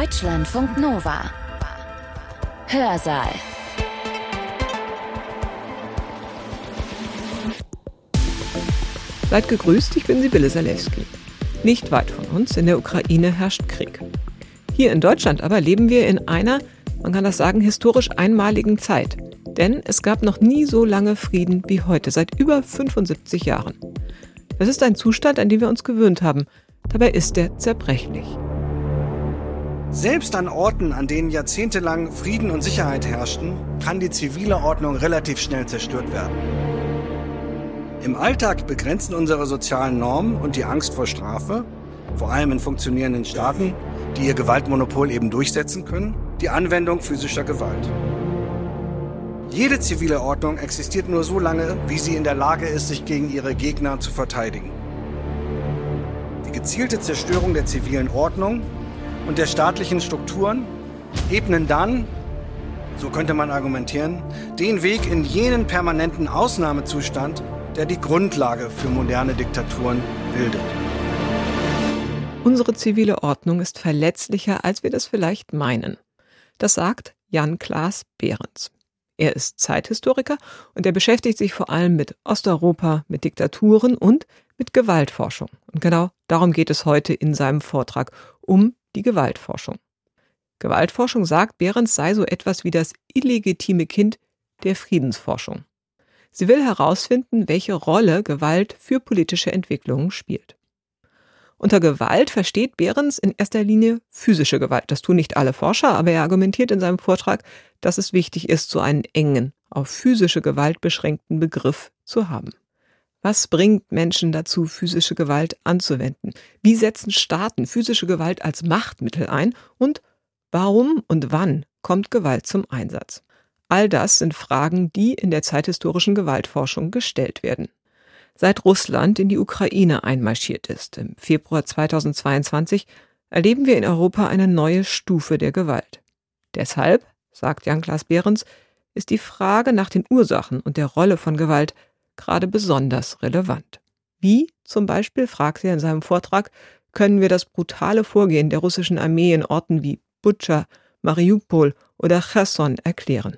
Deutschlandfunk Nova. Hörsaal. Seid gegrüßt, ich bin Sibylle Salewski. Nicht weit von uns in der Ukraine herrscht Krieg. Hier in Deutschland aber leben wir in einer, man kann das sagen, historisch einmaligen Zeit. Denn es gab noch nie so lange Frieden wie heute, seit über 75 Jahren. Das ist ein Zustand, an den wir uns gewöhnt haben. Dabei ist er zerbrechlich. Selbst an Orten, an denen jahrzehntelang Frieden und Sicherheit herrschten, kann die zivile Ordnung relativ schnell zerstört werden. Im Alltag begrenzen unsere sozialen Normen und die Angst vor Strafe, vor allem in funktionierenden Staaten, die ihr Gewaltmonopol eben durchsetzen können, die Anwendung physischer Gewalt. Jede zivile Ordnung existiert nur so lange, wie sie in der Lage ist, sich gegen ihre Gegner zu verteidigen. Die gezielte Zerstörung der zivilen Ordnung und der staatlichen Strukturen ebnen dann, so könnte man argumentieren, den Weg in jenen permanenten Ausnahmezustand, der die Grundlage für moderne Diktaturen bildet. Unsere zivile Ordnung ist verletzlicher, als wir das vielleicht meinen. Das sagt Jan Klaas Behrens. Er ist Zeithistoriker und er beschäftigt sich vor allem mit Osteuropa, mit Diktaturen und mit Gewaltforschung. Und genau darum geht es heute in seinem Vortrag, um die Gewaltforschung. Gewaltforschung sagt, Behrens sei so etwas wie das illegitime Kind der Friedensforschung. Sie will herausfinden, welche Rolle Gewalt für politische Entwicklungen spielt. Unter Gewalt versteht Behrens in erster Linie physische Gewalt. Das tun nicht alle Forscher, aber er argumentiert in seinem Vortrag, dass es wichtig ist, so einen engen, auf physische Gewalt beschränkten Begriff zu haben. Was bringt Menschen dazu, physische Gewalt anzuwenden? Wie setzen Staaten physische Gewalt als Machtmittel ein? Und warum und wann kommt Gewalt zum Einsatz? All das sind Fragen, die in der zeithistorischen Gewaltforschung gestellt werden. Seit Russland in die Ukraine einmarschiert ist, im Februar 2022, erleben wir in Europa eine neue Stufe der Gewalt. Deshalb, sagt Jan-Klaas Behrens, ist die Frage nach den Ursachen und der Rolle von Gewalt gerade besonders relevant. Wie zum Beispiel, fragt er in seinem Vortrag, können wir das brutale Vorgehen der russischen Armee in Orten wie Butscha, Mariupol oder Cherson erklären.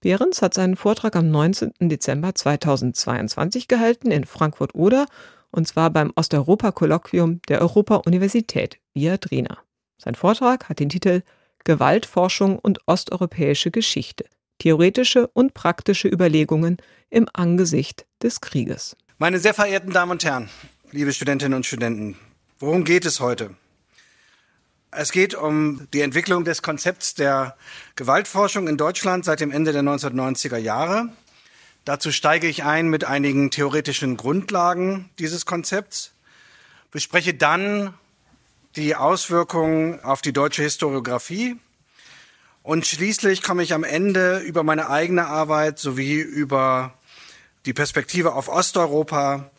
Behrens hat seinen Vortrag am 19. Dezember 2022 gehalten in Frankfurt-Oder und zwar beim Osteuropa-Kolloquium der Europa-Universität Viadrina. Sein Vortrag hat den Titel Gewaltforschung und osteuropäische Geschichte theoretische und praktische Überlegungen im Angesicht des Krieges. Meine sehr verehrten Damen und Herren, liebe Studentinnen und Studenten, worum geht es heute? Es geht um die Entwicklung des Konzepts der Gewaltforschung in Deutschland seit dem Ende der 1990er Jahre. Dazu steige ich ein mit einigen theoretischen Grundlagen dieses Konzepts, bespreche dann die Auswirkungen auf die deutsche Historiographie und schließlich komme ich am Ende über meine eigene Arbeit sowie über die Perspektive auf Osteuropa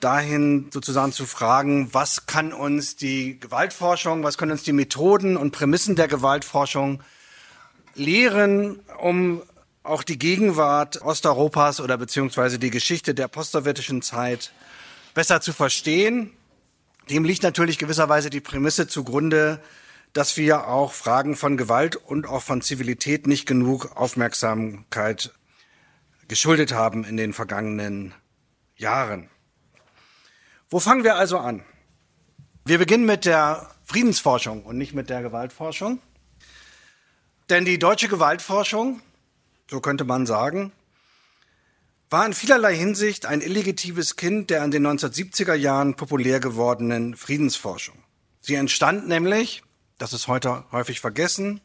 dahin sozusagen zu fragen, was kann uns die Gewaltforschung, was können uns die Methoden und Prämissen der Gewaltforschung lehren, um auch die Gegenwart Osteuropas oder beziehungsweise die Geschichte der postsowjetischen Zeit besser zu verstehen. Dem liegt natürlich gewisserweise die Prämisse zugrunde, dass wir auch Fragen von Gewalt und auch von Zivilität nicht genug Aufmerksamkeit geschuldet haben in den vergangenen Jahren. Wo fangen wir also an? Wir beginnen mit der Friedensforschung und nicht mit der Gewaltforschung. Denn die deutsche Gewaltforschung, so könnte man sagen, war in vielerlei Hinsicht ein illegitimes Kind der an den 1970er Jahren populär gewordenen Friedensforschung. Sie entstand nämlich das ist heute häufig vergessen,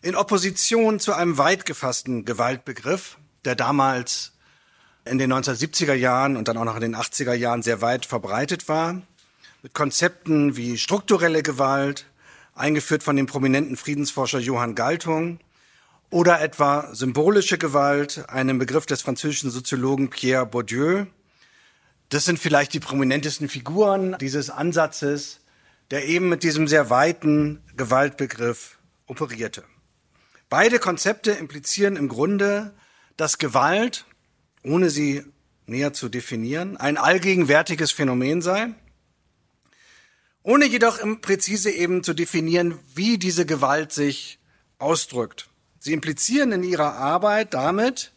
in Opposition zu einem weit gefassten Gewaltbegriff, der damals in den 1970er Jahren und dann auch noch in den 80er Jahren sehr weit verbreitet war, mit Konzepten wie strukturelle Gewalt, eingeführt von dem prominenten Friedensforscher Johann Galtung, oder etwa symbolische Gewalt, einem Begriff des französischen Soziologen Pierre Bourdieu. Das sind vielleicht die prominentesten Figuren dieses Ansatzes, der eben mit diesem sehr weiten Gewaltbegriff operierte. Beide Konzepte implizieren im Grunde, dass Gewalt, ohne sie näher zu definieren, ein allgegenwärtiges Phänomen sei ohne jedoch präzise eben zu definieren, wie diese Gewalt sich ausdrückt. Sie implizieren in ihrer Arbeit damit,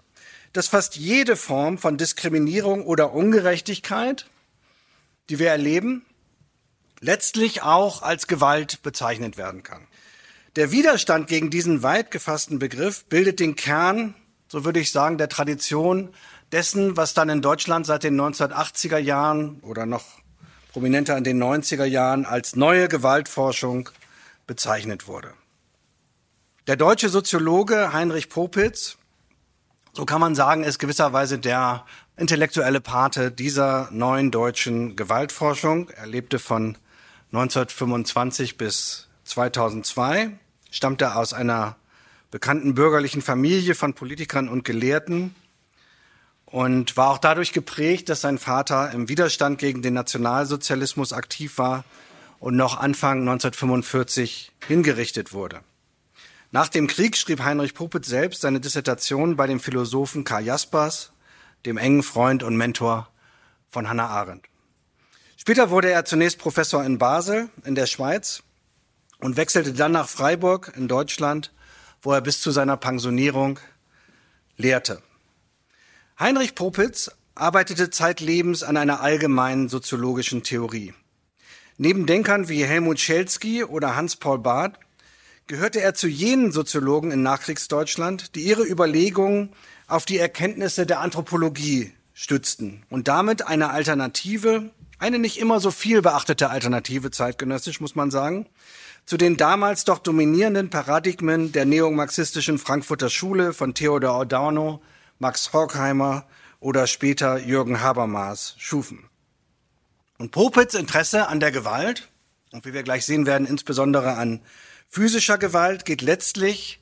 dass fast jede Form von Diskriminierung oder Ungerechtigkeit, die wir erleben, letztlich auch als Gewalt bezeichnet werden kann. Der Widerstand gegen diesen weit gefassten Begriff bildet den Kern, so würde ich sagen, der Tradition dessen, was dann in Deutschland seit den 1980er Jahren oder noch prominenter in den 90er Jahren als neue Gewaltforschung bezeichnet wurde. Der deutsche Soziologe Heinrich Popitz, so kann man sagen, ist gewisserweise der intellektuelle Pate dieser neuen deutschen Gewaltforschung. Er lebte von 1925 bis 2002, stammte aus einer bekannten bürgerlichen Familie von Politikern und Gelehrten und war auch dadurch geprägt, dass sein Vater im Widerstand gegen den Nationalsozialismus aktiv war und noch Anfang 1945 hingerichtet wurde. Nach dem Krieg schrieb Heinrich Puppet selbst seine Dissertation bei dem Philosophen Karl Jaspers, dem engen Freund und Mentor von Hannah Arendt. Später wurde er zunächst Professor in Basel in der Schweiz und wechselte dann nach Freiburg in Deutschland, wo er bis zu seiner Pensionierung lehrte. Heinrich Popitz arbeitete zeitlebens an einer allgemeinen soziologischen Theorie. Neben Denkern wie Helmut Schelsky oder Hans-Paul Barth gehörte er zu jenen Soziologen in Nachkriegsdeutschland, die ihre Überlegungen auf die Erkenntnisse der Anthropologie stützten und damit eine Alternative, eine nicht immer so viel beachtete Alternative zeitgenössisch, muss man sagen, zu den damals doch dominierenden Paradigmen der neomarxistischen Frankfurter Schule von Theodor Adorno Max Horkheimer oder später Jürgen Habermas schufen. Und Popits Interesse an der Gewalt, und wie wir gleich sehen werden, insbesondere an physischer Gewalt, geht letztlich,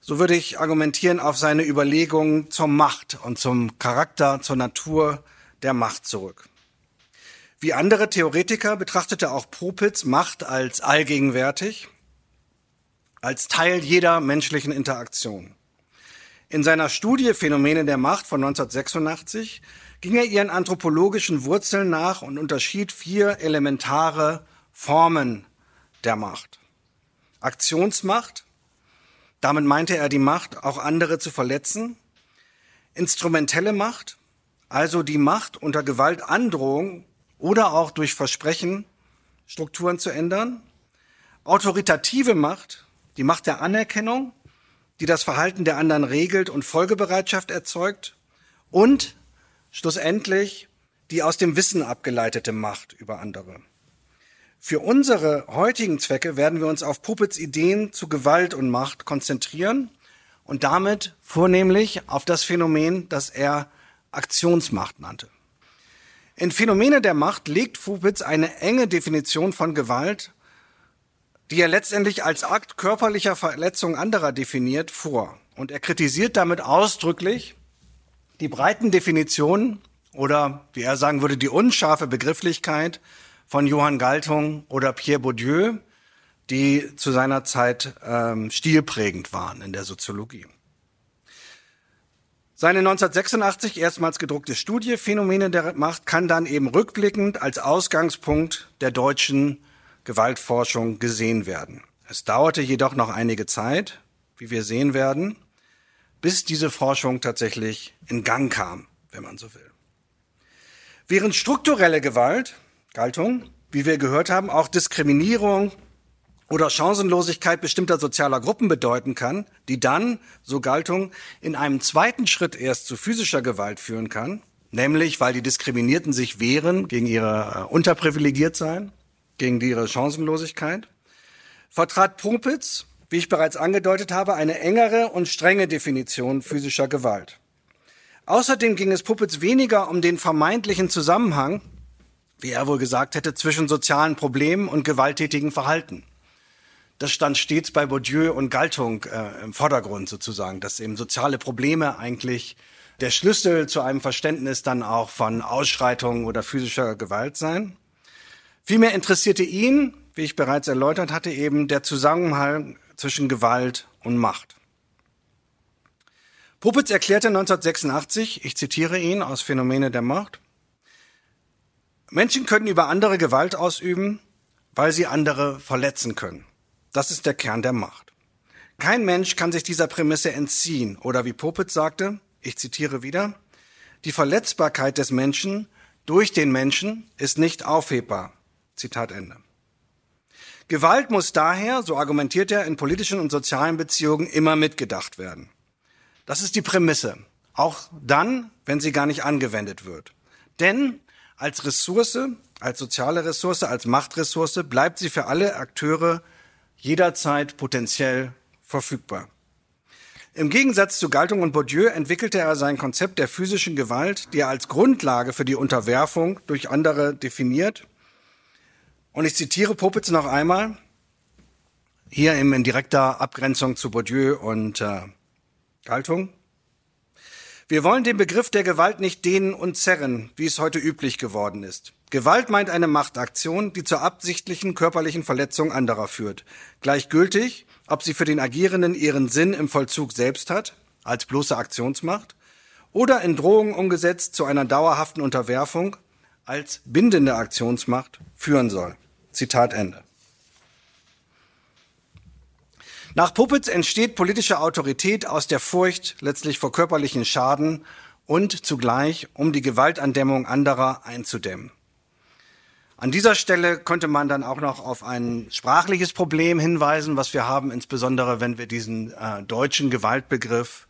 so würde ich argumentieren, auf seine Überlegungen zur Macht und zum Charakter, zur Natur der Macht zurück. Wie andere Theoretiker betrachtete auch Popitz Macht als allgegenwärtig, als Teil jeder menschlichen Interaktion. In seiner Studie Phänomene der Macht von 1986 ging er ihren anthropologischen Wurzeln nach und unterschied vier elementare Formen der Macht. Aktionsmacht, damit meinte er die Macht, auch andere zu verletzen. Instrumentelle Macht, also die Macht unter Gewaltandrohung oder auch durch Versprechen Strukturen zu ändern. Autoritative Macht, die Macht der Anerkennung, die das Verhalten der anderen regelt und Folgebereitschaft erzeugt und schlussendlich die aus dem Wissen abgeleitete Macht über andere. Für unsere heutigen Zwecke werden wir uns auf Puppets Ideen zu Gewalt und Macht konzentrieren und damit vornehmlich auf das Phänomen, das er Aktionsmacht nannte. In Phänomene der Macht legt Puppets eine enge Definition von Gewalt die er letztendlich als Akt körperlicher Verletzung anderer definiert, vor. Und er kritisiert damit ausdrücklich die breiten Definitionen oder, wie er sagen würde, die unscharfe Begrifflichkeit von Johann Galtung oder Pierre Bourdieu, die zu seiner Zeit ähm, stilprägend waren in der Soziologie. Seine 1986 erstmals gedruckte Studie Phänomene der Macht kann dann eben rückblickend als Ausgangspunkt der deutschen Gewaltforschung gesehen werden. Es dauerte jedoch noch einige Zeit, wie wir sehen werden, bis diese Forschung tatsächlich in Gang kam, wenn man so will. Während strukturelle Gewalt, Galtung, wie wir gehört haben, auch Diskriminierung oder Chancenlosigkeit bestimmter sozialer Gruppen bedeuten kann, die dann, so Galtung, in einem zweiten Schritt erst zu physischer Gewalt führen kann, nämlich weil die Diskriminierten sich wehren gegen ihre äh, Unterprivilegiertsein gegen ihre Chancenlosigkeit, vertrat Pumpitz, wie ich bereits angedeutet habe, eine engere und strenge Definition physischer Gewalt. Außerdem ging es Puppets weniger um den vermeintlichen Zusammenhang, wie er wohl gesagt hätte, zwischen sozialen Problemen und gewalttätigen Verhalten. Das stand stets bei Bourdieu und Galtung äh, im Vordergrund sozusagen, dass eben soziale Probleme eigentlich der Schlüssel zu einem Verständnis dann auch von Ausschreitungen oder physischer Gewalt seien. Vielmehr interessierte ihn, wie ich bereits erläutert hatte, eben der Zusammenhang zwischen Gewalt und Macht. Puppitz erklärte 1986, ich zitiere ihn aus Phänomene der Macht, Menschen können über andere Gewalt ausüben, weil sie andere verletzen können. Das ist der Kern der Macht. Kein Mensch kann sich dieser Prämisse entziehen oder wie Popitz sagte, ich zitiere wieder, die Verletzbarkeit des Menschen durch den Menschen ist nicht aufhebbar. Zitat Ende. Gewalt muss daher, so argumentiert er, in politischen und sozialen Beziehungen immer mitgedacht werden. Das ist die Prämisse. Auch dann, wenn sie gar nicht angewendet wird. Denn als Ressource, als soziale Ressource, als Machtressource bleibt sie für alle Akteure jederzeit potenziell verfügbar. Im Gegensatz zu Galtung und Bourdieu entwickelte er sein Konzept der physischen Gewalt, die er als Grundlage für die Unterwerfung durch andere definiert. Und ich zitiere Popitz noch einmal, hier in direkter Abgrenzung zu Bourdieu und äh, Galtung. Wir wollen den Begriff der Gewalt nicht dehnen und zerren, wie es heute üblich geworden ist. Gewalt meint eine Machtaktion, die zur absichtlichen körperlichen Verletzung anderer führt. Gleichgültig, ob sie für den Agierenden ihren Sinn im Vollzug selbst hat, als bloße Aktionsmacht, oder in Drohungen umgesetzt zu einer dauerhaften Unterwerfung, als bindende Aktionsmacht führen soll. Zitat Ende. Nach Puppets entsteht politische Autorität aus der Furcht letztlich vor körperlichen Schaden und zugleich, um die Gewaltandämmung anderer einzudämmen. An dieser Stelle könnte man dann auch noch auf ein sprachliches Problem hinweisen, was wir haben, insbesondere wenn wir diesen äh, deutschen Gewaltbegriff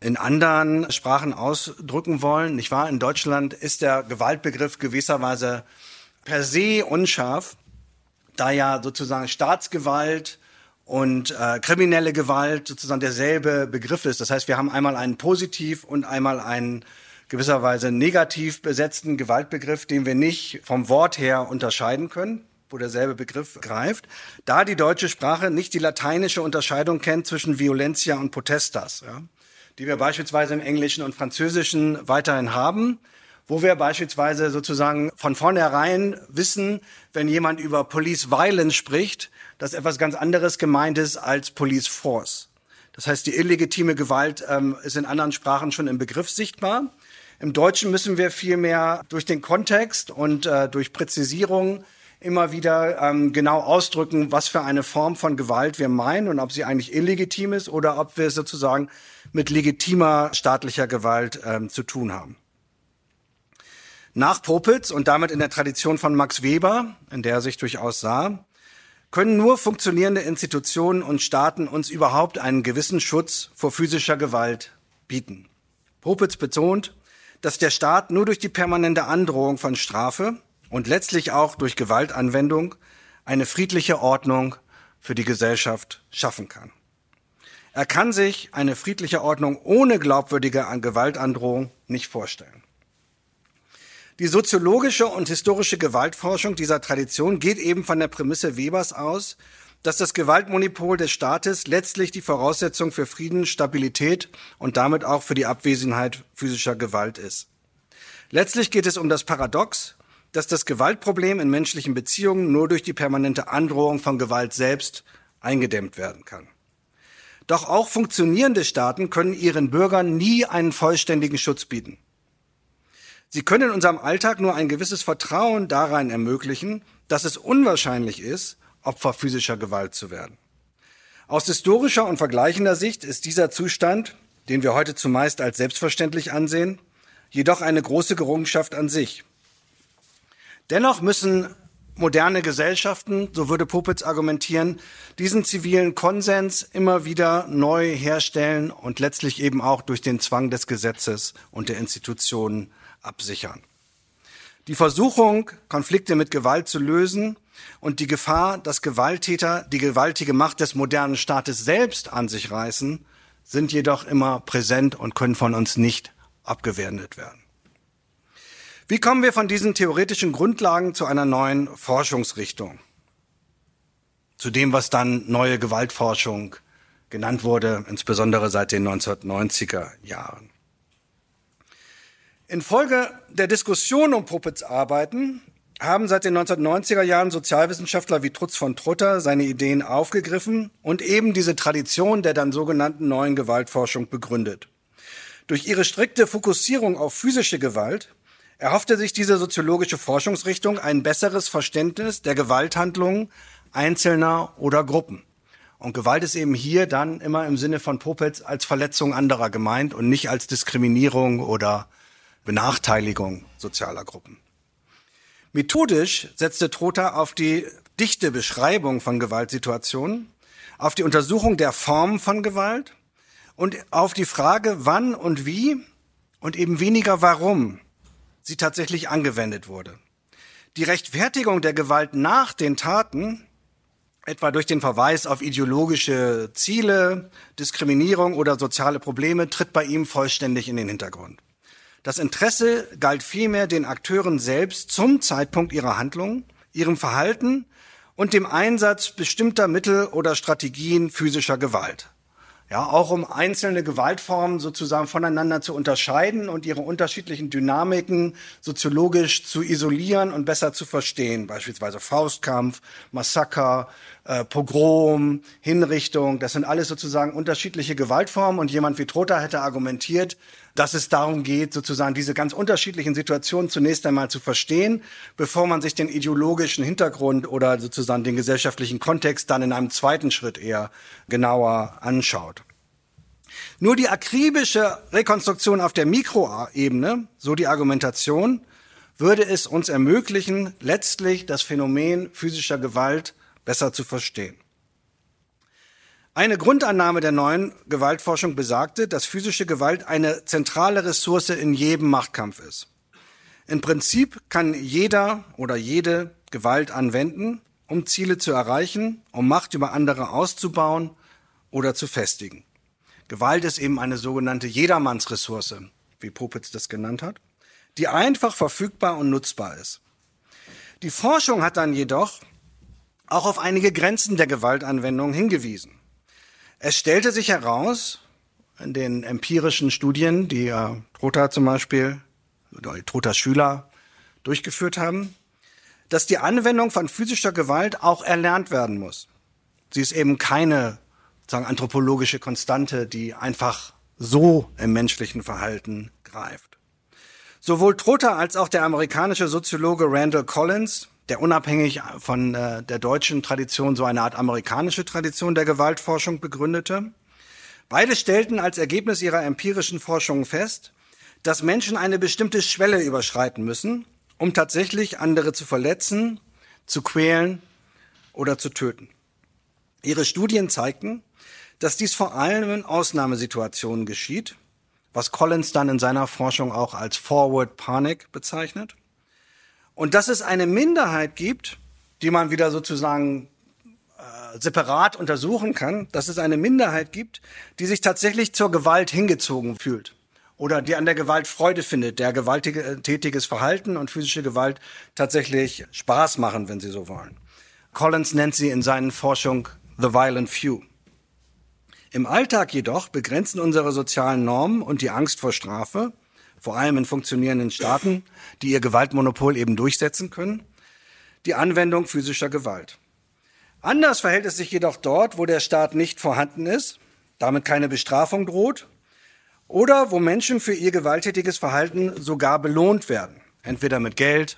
in anderen Sprachen ausdrücken wollen. Nicht wahr? In Deutschland ist der Gewaltbegriff gewisserweise per se unscharf, da ja sozusagen Staatsgewalt und äh, kriminelle Gewalt sozusagen derselbe Begriff ist. Das heißt, wir haben einmal einen positiv und einmal einen gewisserweise negativ besetzten Gewaltbegriff, den wir nicht vom Wort her unterscheiden können, wo derselbe Begriff greift. Da die deutsche Sprache nicht die lateinische Unterscheidung kennt zwischen Violentia und Potestas, ja, die wir beispielsweise im Englischen und Französischen weiterhin haben, wo wir beispielsweise sozusagen von vornherein wissen, wenn jemand über Police Violence spricht, dass etwas ganz anderes gemeint ist als Police Force. Das heißt, die illegitime Gewalt ähm, ist in anderen Sprachen schon im Begriff sichtbar. Im Deutschen müssen wir vielmehr durch den Kontext und äh, durch Präzisierung immer wieder ähm, genau ausdrücken, was für eine Form von Gewalt wir meinen und ob sie eigentlich illegitim ist oder ob wir sozusagen mit legitimer staatlicher Gewalt ähm, zu tun haben. Nach Popitz und damit in der Tradition von Max Weber, in der er sich durchaus sah, können nur funktionierende Institutionen und Staaten uns überhaupt einen gewissen Schutz vor physischer Gewalt bieten. Popitz betont, dass der Staat nur durch die permanente Androhung von Strafe und letztlich auch durch Gewaltanwendung eine friedliche Ordnung für die Gesellschaft schaffen kann. Er kann sich eine friedliche Ordnung ohne glaubwürdige Gewaltandrohung nicht vorstellen. Die soziologische und historische Gewaltforschung dieser Tradition geht eben von der Prämisse Webers aus, dass das Gewaltmonopol des Staates letztlich die Voraussetzung für Frieden, Stabilität und damit auch für die Abwesenheit physischer Gewalt ist. Letztlich geht es um das Paradox, dass das Gewaltproblem in menschlichen Beziehungen nur durch die permanente Androhung von Gewalt selbst eingedämmt werden kann. Doch auch funktionierende Staaten können ihren Bürgern nie einen vollständigen Schutz bieten. Sie können in unserem Alltag nur ein gewisses Vertrauen darein ermöglichen, dass es unwahrscheinlich ist, Opfer physischer Gewalt zu werden. Aus historischer und vergleichender Sicht ist dieser Zustand, den wir heute zumeist als selbstverständlich ansehen, jedoch eine große Gerungenschaft an sich. Dennoch müssen moderne Gesellschaften, so würde Popitz argumentieren, diesen zivilen Konsens immer wieder neu herstellen und letztlich eben auch durch den Zwang des Gesetzes und der Institutionen absichern. Die Versuchung, Konflikte mit Gewalt zu lösen und die Gefahr, dass Gewalttäter die gewaltige Macht des modernen Staates selbst an sich reißen, sind jedoch immer präsent und können von uns nicht abgewendet werden. Wie kommen wir von diesen theoretischen Grundlagen zu einer neuen Forschungsrichtung? Zu dem, was dann neue Gewaltforschung genannt wurde, insbesondere seit den 1990er Jahren. Infolge der Diskussion um Puppets Arbeiten haben seit den 1990er Jahren Sozialwissenschaftler wie Trutz von Trutter seine Ideen aufgegriffen und eben diese Tradition der dann sogenannten neuen Gewaltforschung begründet. Durch ihre strikte Fokussierung auf physische Gewalt erhoffte sich diese soziologische Forschungsrichtung ein besseres Verständnis der Gewalthandlungen Einzelner oder Gruppen. Und Gewalt ist eben hier dann immer im Sinne von Popitz als Verletzung anderer gemeint und nicht als Diskriminierung oder Benachteiligung sozialer Gruppen. Methodisch setzte Trotha auf die dichte Beschreibung von Gewaltsituationen, auf die Untersuchung der Formen von Gewalt und auf die Frage, wann und wie und eben weniger warum sie tatsächlich angewendet wurde. Die Rechtfertigung der Gewalt nach den Taten, etwa durch den Verweis auf ideologische Ziele, Diskriminierung oder soziale Probleme, tritt bei ihm vollständig in den Hintergrund. Das Interesse galt vielmehr den Akteuren selbst zum Zeitpunkt ihrer Handlungen, ihrem Verhalten und dem Einsatz bestimmter Mittel oder Strategien physischer Gewalt. Ja, auch um einzelne Gewaltformen sozusagen voneinander zu unterscheiden und ihre unterschiedlichen Dynamiken soziologisch zu isolieren und besser zu verstehen. Beispielsweise Faustkampf, Massaker, äh, Pogrom, Hinrichtung. Das sind alles sozusagen unterschiedliche Gewaltformen und jemand wie Trotha hätte argumentiert, dass es darum geht, sozusagen diese ganz unterschiedlichen Situationen zunächst einmal zu verstehen, bevor man sich den ideologischen Hintergrund oder sozusagen den gesellschaftlichen Kontext dann in einem zweiten Schritt eher genauer anschaut. Nur die akribische Rekonstruktion auf der Mikroebene, so die Argumentation, würde es uns ermöglichen, letztlich das Phänomen physischer Gewalt besser zu verstehen. Eine Grundannahme der neuen Gewaltforschung besagte, dass physische Gewalt eine zentrale Ressource in jedem Machtkampf ist. Im Prinzip kann jeder oder jede Gewalt anwenden, um Ziele zu erreichen, um Macht über andere auszubauen oder zu festigen. Gewalt ist eben eine sogenannte Jedermannsressource, wie Popitz das genannt hat, die einfach verfügbar und nutzbar ist. Die Forschung hat dann jedoch auch auf einige Grenzen der Gewaltanwendung hingewiesen. Es stellte sich heraus, in den empirischen Studien, die äh, Trotha zum Beispiel, oder Trothas Schüler durchgeführt haben, dass die Anwendung von physischer Gewalt auch erlernt werden muss. Sie ist eben keine sagen, anthropologische Konstante, die einfach so im menschlichen Verhalten greift. Sowohl Trotha als auch der amerikanische Soziologe Randall Collins der unabhängig von äh, der deutschen Tradition so eine Art amerikanische Tradition der Gewaltforschung begründete. Beide stellten als Ergebnis ihrer empirischen Forschungen fest, dass Menschen eine bestimmte Schwelle überschreiten müssen, um tatsächlich andere zu verletzen, zu quälen oder zu töten. Ihre Studien zeigten, dass dies vor allem in Ausnahmesituationen geschieht, was Collins dann in seiner Forschung auch als Forward Panic bezeichnet. Und dass es eine Minderheit gibt, die man wieder sozusagen äh, separat untersuchen kann, dass es eine Minderheit gibt, die sich tatsächlich zur Gewalt hingezogen fühlt oder die an der Gewalt Freude findet, der gewalttätiges Verhalten und physische Gewalt tatsächlich Spaß machen, wenn Sie so wollen. Collins nennt sie in seinen Forschung The Violent Few. Im Alltag jedoch begrenzen unsere sozialen Normen und die Angst vor Strafe vor allem in funktionierenden Staaten, die ihr Gewaltmonopol eben durchsetzen können, die Anwendung physischer Gewalt. Anders verhält es sich jedoch dort, wo der Staat nicht vorhanden ist, damit keine Bestrafung droht, oder wo Menschen für ihr gewalttätiges Verhalten sogar belohnt werden, entweder mit Geld,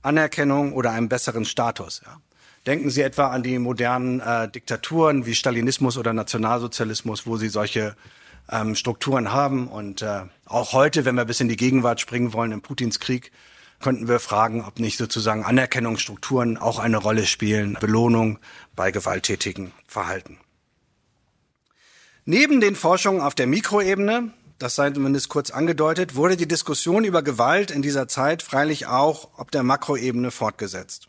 Anerkennung oder einem besseren Status. Ja. Denken Sie etwa an die modernen äh, Diktaturen wie Stalinismus oder Nationalsozialismus, wo sie solche ähm, Strukturen haben. Und äh, auch heute, wenn wir bis in die Gegenwart springen wollen, im Putins Krieg, könnten wir fragen, ob nicht sozusagen Anerkennungsstrukturen auch eine Rolle spielen, Belohnung bei gewalttätigen Verhalten. Neben den Forschungen auf der Mikroebene, das sei zumindest kurz angedeutet, wurde die Diskussion über Gewalt in dieser Zeit freilich auch auf der Makroebene fortgesetzt.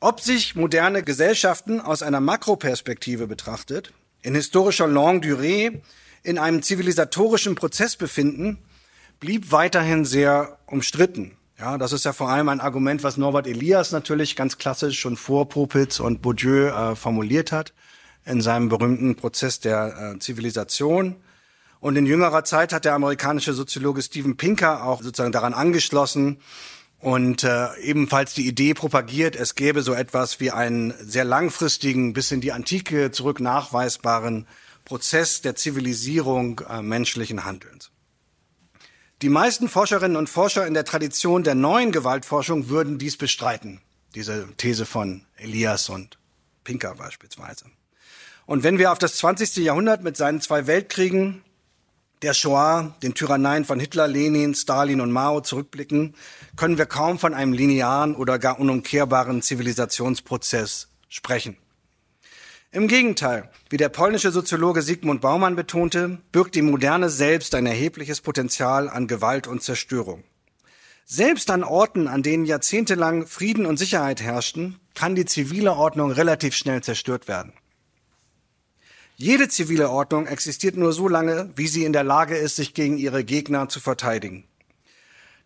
Ob sich moderne Gesellschaften aus einer Makroperspektive betrachtet, in historischer Longue Durée in einem zivilisatorischen Prozess befinden, blieb weiterhin sehr umstritten. Ja, das ist ja vor allem ein Argument, was Norbert Elias natürlich ganz klassisch schon vor Popitz und Bourdieu äh, formuliert hat in seinem berühmten Prozess der äh, Zivilisation. Und in jüngerer Zeit hat der amerikanische Soziologe Steven Pinker auch sozusagen daran angeschlossen und äh, ebenfalls die Idee propagiert, es gäbe so etwas wie einen sehr langfristigen, bis in die Antike zurück nachweisbaren Prozess der Zivilisierung äh, menschlichen Handelns. Die meisten Forscherinnen und Forscher in der Tradition der neuen Gewaltforschung würden dies bestreiten. Diese These von Elias und Pinker beispielsweise. Und wenn wir auf das 20. Jahrhundert mit seinen zwei Weltkriegen, der Shoah, den Tyranneien von Hitler, Lenin, Stalin und Mao zurückblicken, können wir kaum von einem linearen oder gar unumkehrbaren Zivilisationsprozess sprechen. Im Gegenteil, wie der polnische Soziologe Sigmund Baumann betonte, birgt die Moderne selbst ein erhebliches Potenzial an Gewalt und Zerstörung. Selbst an Orten, an denen jahrzehntelang Frieden und Sicherheit herrschten, kann die zivile Ordnung relativ schnell zerstört werden. Jede zivile Ordnung existiert nur so lange, wie sie in der Lage ist, sich gegen ihre Gegner zu verteidigen.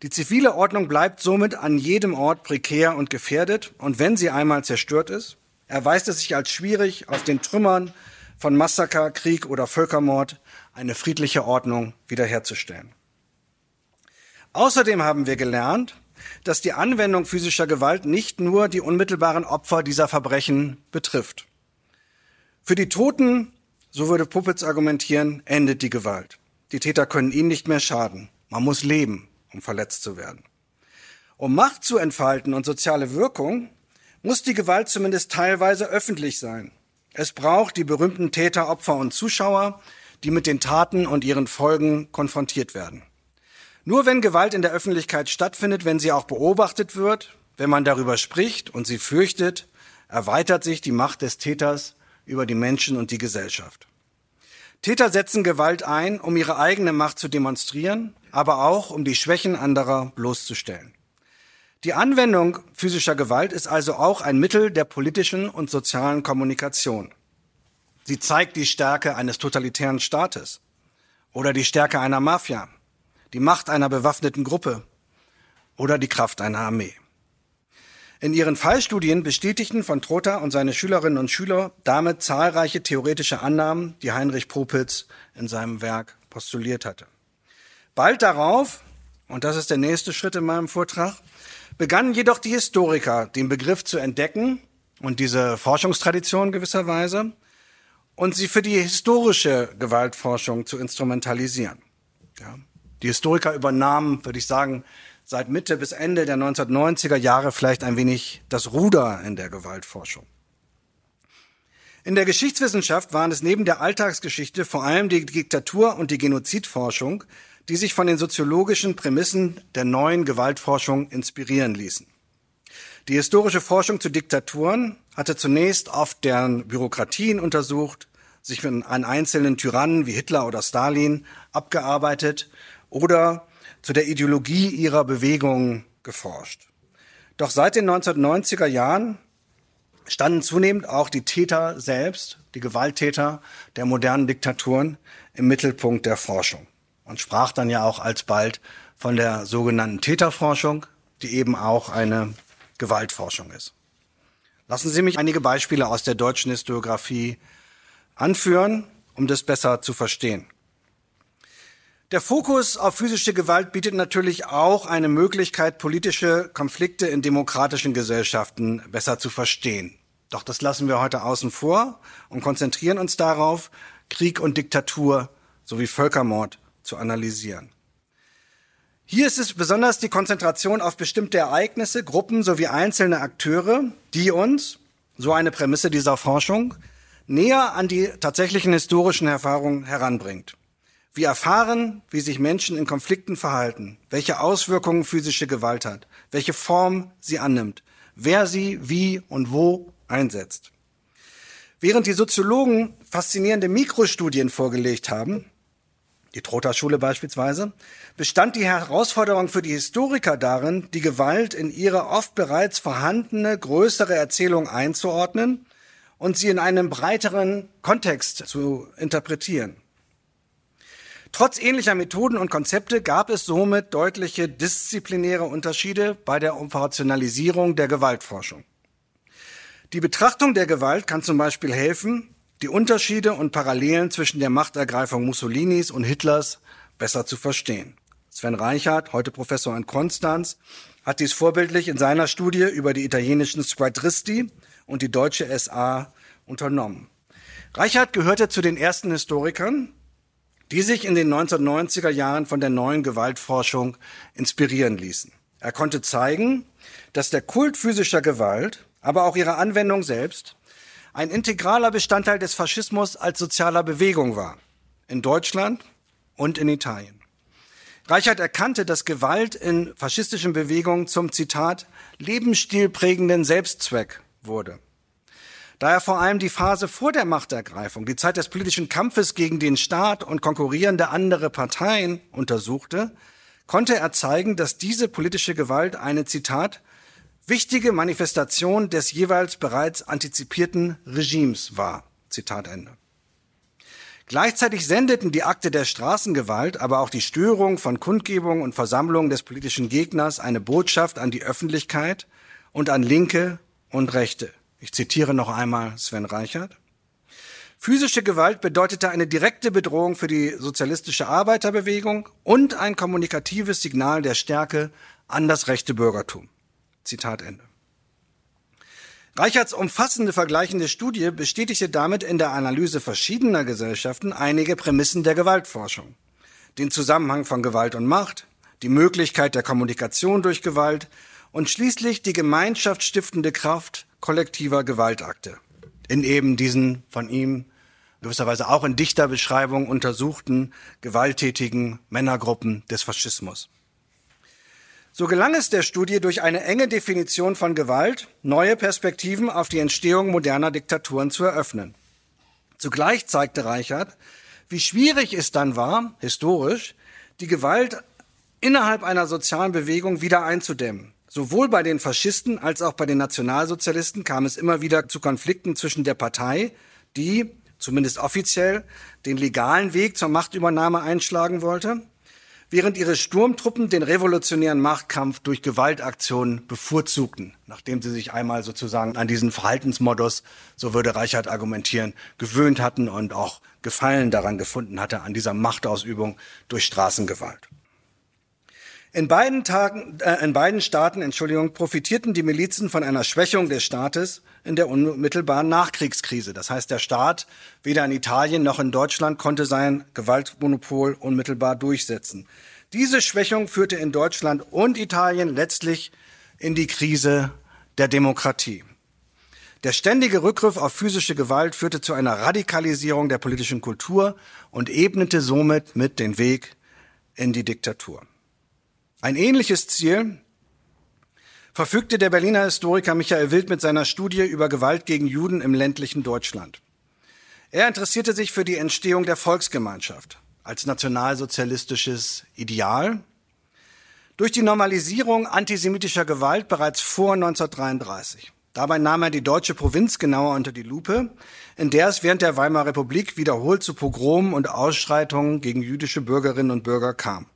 Die zivile Ordnung bleibt somit an jedem Ort prekär und gefährdet, und wenn sie einmal zerstört ist, erweist es sich als schwierig, aus den Trümmern von Massaker, Krieg oder Völkermord eine friedliche Ordnung wiederherzustellen. Außerdem haben wir gelernt, dass die Anwendung physischer Gewalt nicht nur die unmittelbaren Opfer dieser Verbrechen betrifft. Für die Toten, so würde Puppets argumentieren, endet die Gewalt. Die Täter können ihnen nicht mehr schaden. Man muss leben, um verletzt zu werden. Um Macht zu entfalten und soziale Wirkung muss die Gewalt zumindest teilweise öffentlich sein. Es braucht die berühmten Täter, Opfer und Zuschauer, die mit den Taten und ihren Folgen konfrontiert werden. Nur wenn Gewalt in der Öffentlichkeit stattfindet, wenn sie auch beobachtet wird, wenn man darüber spricht und sie fürchtet, erweitert sich die Macht des Täters über die Menschen und die Gesellschaft. Täter setzen Gewalt ein, um ihre eigene Macht zu demonstrieren, aber auch um die Schwächen anderer bloßzustellen. Die Anwendung physischer Gewalt ist also auch ein Mittel der politischen und sozialen Kommunikation. Sie zeigt die Stärke eines totalitären Staates oder die Stärke einer Mafia, die Macht einer bewaffneten Gruppe oder die Kraft einer Armee. In ihren Fallstudien bestätigten von Trotha und seine Schülerinnen und Schüler damit zahlreiche theoretische Annahmen, die Heinrich Popitz in seinem Werk postuliert hatte. Bald darauf, und das ist der nächste Schritt in meinem Vortrag, begannen jedoch die Historiker, den Begriff zu entdecken und diese Forschungstradition gewisserweise und sie für die historische Gewaltforschung zu instrumentalisieren. Ja. Die Historiker übernahmen, würde ich sagen, seit Mitte bis Ende der 1990er Jahre vielleicht ein wenig das Ruder in der Gewaltforschung. In der Geschichtswissenschaft waren es neben der Alltagsgeschichte vor allem die Diktatur- und die Genozidforschung, die sich von den soziologischen Prämissen der neuen Gewaltforschung inspirieren ließen. Die historische Forschung zu Diktaturen hatte zunächst oft deren Bürokratien untersucht, sich an einzelnen Tyrannen wie Hitler oder Stalin abgearbeitet oder zu der Ideologie ihrer Bewegung geforscht. Doch seit den 1990er Jahren standen zunehmend auch die Täter selbst, die Gewalttäter der modernen Diktaturen im Mittelpunkt der Forschung. Man sprach dann ja auch alsbald von der sogenannten Täterforschung, die eben auch eine Gewaltforschung ist. Lassen Sie mich einige Beispiele aus der deutschen Historiografie anführen, um das besser zu verstehen. Der Fokus auf physische Gewalt bietet natürlich auch eine Möglichkeit, politische Konflikte in demokratischen Gesellschaften besser zu verstehen. Doch das lassen wir heute außen vor und konzentrieren uns darauf, Krieg und Diktatur sowie Völkermord zu analysieren. Hier ist es besonders die Konzentration auf bestimmte Ereignisse, Gruppen sowie einzelne Akteure, die uns, so eine Prämisse dieser Forschung, näher an die tatsächlichen historischen Erfahrungen heranbringt. Wir erfahren, wie sich Menschen in Konflikten verhalten, welche Auswirkungen physische Gewalt hat, welche Form sie annimmt, wer sie wie und wo einsetzt. Während die Soziologen faszinierende Mikrostudien vorgelegt haben, die Trotha-Schule beispielsweise, bestand die Herausforderung für die Historiker darin, die Gewalt in ihre oft bereits vorhandene größere Erzählung einzuordnen und sie in einem breiteren Kontext zu interpretieren. Trotz ähnlicher Methoden und Konzepte gab es somit deutliche disziplinäre Unterschiede bei der Operationalisierung der Gewaltforschung. Die Betrachtung der Gewalt kann zum Beispiel helfen, die Unterschiede und Parallelen zwischen der Machtergreifung Mussolinis und Hitlers besser zu verstehen. Sven Reichert, heute Professor in Konstanz, hat dies vorbildlich in seiner Studie über die italienischen Squadristi und die deutsche SA unternommen. Reichert gehörte zu den ersten Historikern, die sich in den 1990er Jahren von der neuen Gewaltforschung inspirieren ließen. Er konnte zeigen, dass der Kult physischer Gewalt, aber auch ihre Anwendung selbst, ein integraler Bestandteil des Faschismus als sozialer Bewegung war. In Deutschland und in Italien. Reichert erkannte, dass Gewalt in faschistischen Bewegungen zum Zitat lebensstilprägenden Selbstzweck wurde. Da er vor allem die Phase vor der Machtergreifung, die Zeit des politischen Kampfes gegen den Staat und konkurrierende andere Parteien untersuchte, konnte er zeigen, dass diese politische Gewalt eine, Zitat, wichtige Manifestation des jeweils bereits antizipierten Regimes war. Zitat Ende. Gleichzeitig sendeten die Akte der Straßengewalt, aber auch die Störung von Kundgebungen und Versammlungen des politischen Gegners eine Botschaft an die Öffentlichkeit und an Linke und Rechte. Ich zitiere noch einmal Sven Reichert. Physische Gewalt bedeutete eine direkte Bedrohung für die sozialistische Arbeiterbewegung und ein kommunikatives Signal der Stärke an das rechte Bürgertum. Zitat Ende. Reicherts umfassende vergleichende Studie bestätigte damit in der Analyse verschiedener Gesellschaften einige Prämissen der Gewaltforschung. Den Zusammenhang von Gewalt und Macht, die Möglichkeit der Kommunikation durch Gewalt und schließlich die gemeinschaftsstiftende Kraft kollektiver Gewaltakte. In eben diesen von ihm gewisserweise auch in Dichterbeschreibung untersuchten gewalttätigen Männergruppen des Faschismus. So gelang es der Studie durch eine enge Definition von Gewalt, neue Perspektiven auf die Entstehung moderner Diktaturen zu eröffnen. Zugleich zeigte Reichert, wie schwierig es dann war, historisch, die Gewalt innerhalb einer sozialen Bewegung wieder einzudämmen. Sowohl bei den Faschisten als auch bei den Nationalsozialisten kam es immer wieder zu Konflikten zwischen der Partei, die, zumindest offiziell, den legalen Weg zur Machtübernahme einschlagen wollte, während ihre Sturmtruppen den revolutionären Machtkampf durch Gewaltaktionen bevorzugten, nachdem sie sich einmal sozusagen an diesen Verhaltensmodus, so würde Reichert argumentieren, gewöhnt hatten und auch Gefallen daran gefunden hatte, an dieser Machtausübung durch Straßengewalt. In beiden, Tagen, äh, in beiden Staaten Entschuldigung, profitierten die Milizen von einer Schwächung des Staates in der unmittelbaren Nachkriegskrise. Das heißt, der Staat weder in Italien noch in Deutschland konnte sein Gewaltmonopol unmittelbar durchsetzen. Diese Schwächung führte in Deutschland und Italien letztlich in die Krise der Demokratie. Der ständige Rückgriff auf physische Gewalt führte zu einer Radikalisierung der politischen Kultur und ebnete somit mit den Weg in die Diktatur. Ein ähnliches Ziel verfügte der Berliner Historiker Michael Wild mit seiner Studie über Gewalt gegen Juden im ländlichen Deutschland. Er interessierte sich für die Entstehung der Volksgemeinschaft als nationalsozialistisches Ideal durch die Normalisierung antisemitischer Gewalt bereits vor 1933. Dabei nahm er die deutsche Provinz genauer unter die Lupe, in der es während der Weimarer Republik wiederholt zu Pogromen und Ausschreitungen gegen jüdische Bürgerinnen und Bürger kam.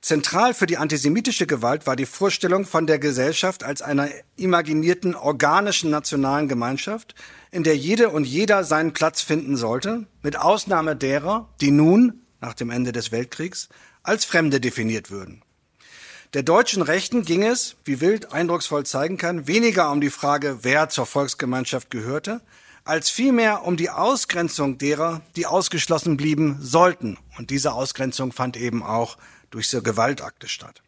Zentral für die antisemitische Gewalt war die Vorstellung von der Gesellschaft als einer imaginierten organischen nationalen Gemeinschaft, in der jede und jeder seinen Platz finden sollte, mit Ausnahme derer, die nun, nach dem Ende des Weltkriegs, als Fremde definiert würden. Der deutschen Rechten ging es, wie Wild eindrucksvoll zeigen kann, weniger um die Frage, wer zur Volksgemeinschaft gehörte, als vielmehr um die Ausgrenzung derer, die ausgeschlossen blieben sollten. Und diese Ausgrenzung fand eben auch durch so Gewaltakte statt.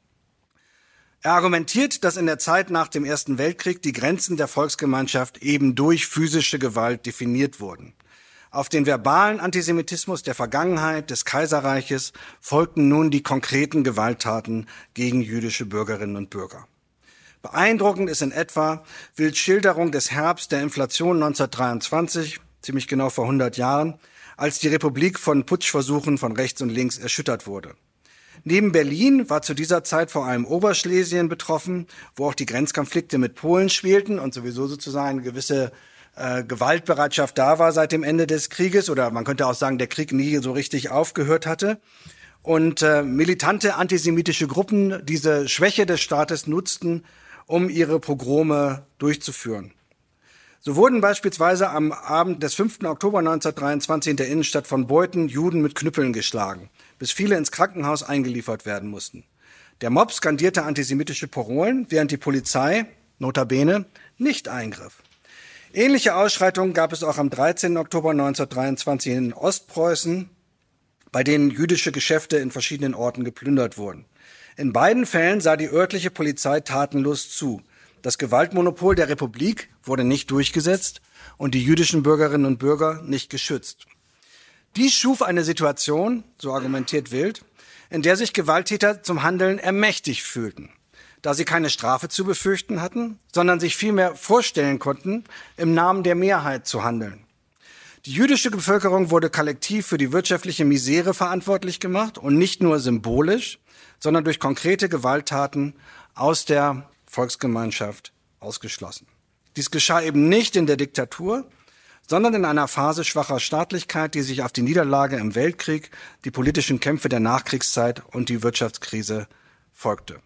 Er argumentiert, dass in der Zeit nach dem Ersten Weltkrieg die Grenzen der Volksgemeinschaft eben durch physische Gewalt definiert wurden. Auf den verbalen Antisemitismus der Vergangenheit des Kaiserreiches folgten nun die konkreten Gewalttaten gegen jüdische Bürgerinnen und Bürger. Beeindruckend ist in etwa Wilds Schilderung des Herbst der Inflation 1923, ziemlich genau vor 100 Jahren, als die Republik von Putschversuchen von rechts und links erschüttert wurde. Neben Berlin war zu dieser Zeit vor allem Oberschlesien betroffen, wo auch die Grenzkonflikte mit Polen schwelten und sowieso sozusagen eine gewisse äh, Gewaltbereitschaft da war seit dem Ende des Krieges oder man könnte auch sagen, der Krieg nie so richtig aufgehört hatte. Und äh, militante antisemitische Gruppen diese Schwäche des Staates nutzten, um ihre Pogrome durchzuführen. So wurden beispielsweise am Abend des 5. Oktober 1923 in der Innenstadt von Beuthen Juden mit Knüppeln geschlagen bis viele ins Krankenhaus eingeliefert werden mussten. Der Mob skandierte antisemitische Parolen, während die Polizei, notabene, nicht eingriff. Ähnliche Ausschreitungen gab es auch am 13. Oktober 1923 in Ostpreußen, bei denen jüdische Geschäfte in verschiedenen Orten geplündert wurden. In beiden Fällen sah die örtliche Polizei tatenlos zu. Das Gewaltmonopol der Republik wurde nicht durchgesetzt und die jüdischen Bürgerinnen und Bürger nicht geschützt. Dies schuf eine Situation, so argumentiert Wild, in der sich Gewalttäter zum Handeln ermächtigt fühlten, da sie keine Strafe zu befürchten hatten, sondern sich vielmehr vorstellen konnten, im Namen der Mehrheit zu handeln. Die jüdische Bevölkerung wurde kollektiv für die wirtschaftliche Misere verantwortlich gemacht und nicht nur symbolisch, sondern durch konkrete Gewalttaten aus der Volksgemeinschaft ausgeschlossen. Dies geschah eben nicht in der Diktatur, sondern in einer Phase schwacher Staatlichkeit, die sich auf die Niederlage im Weltkrieg, die politischen Kämpfe der Nachkriegszeit und die Wirtschaftskrise folgte.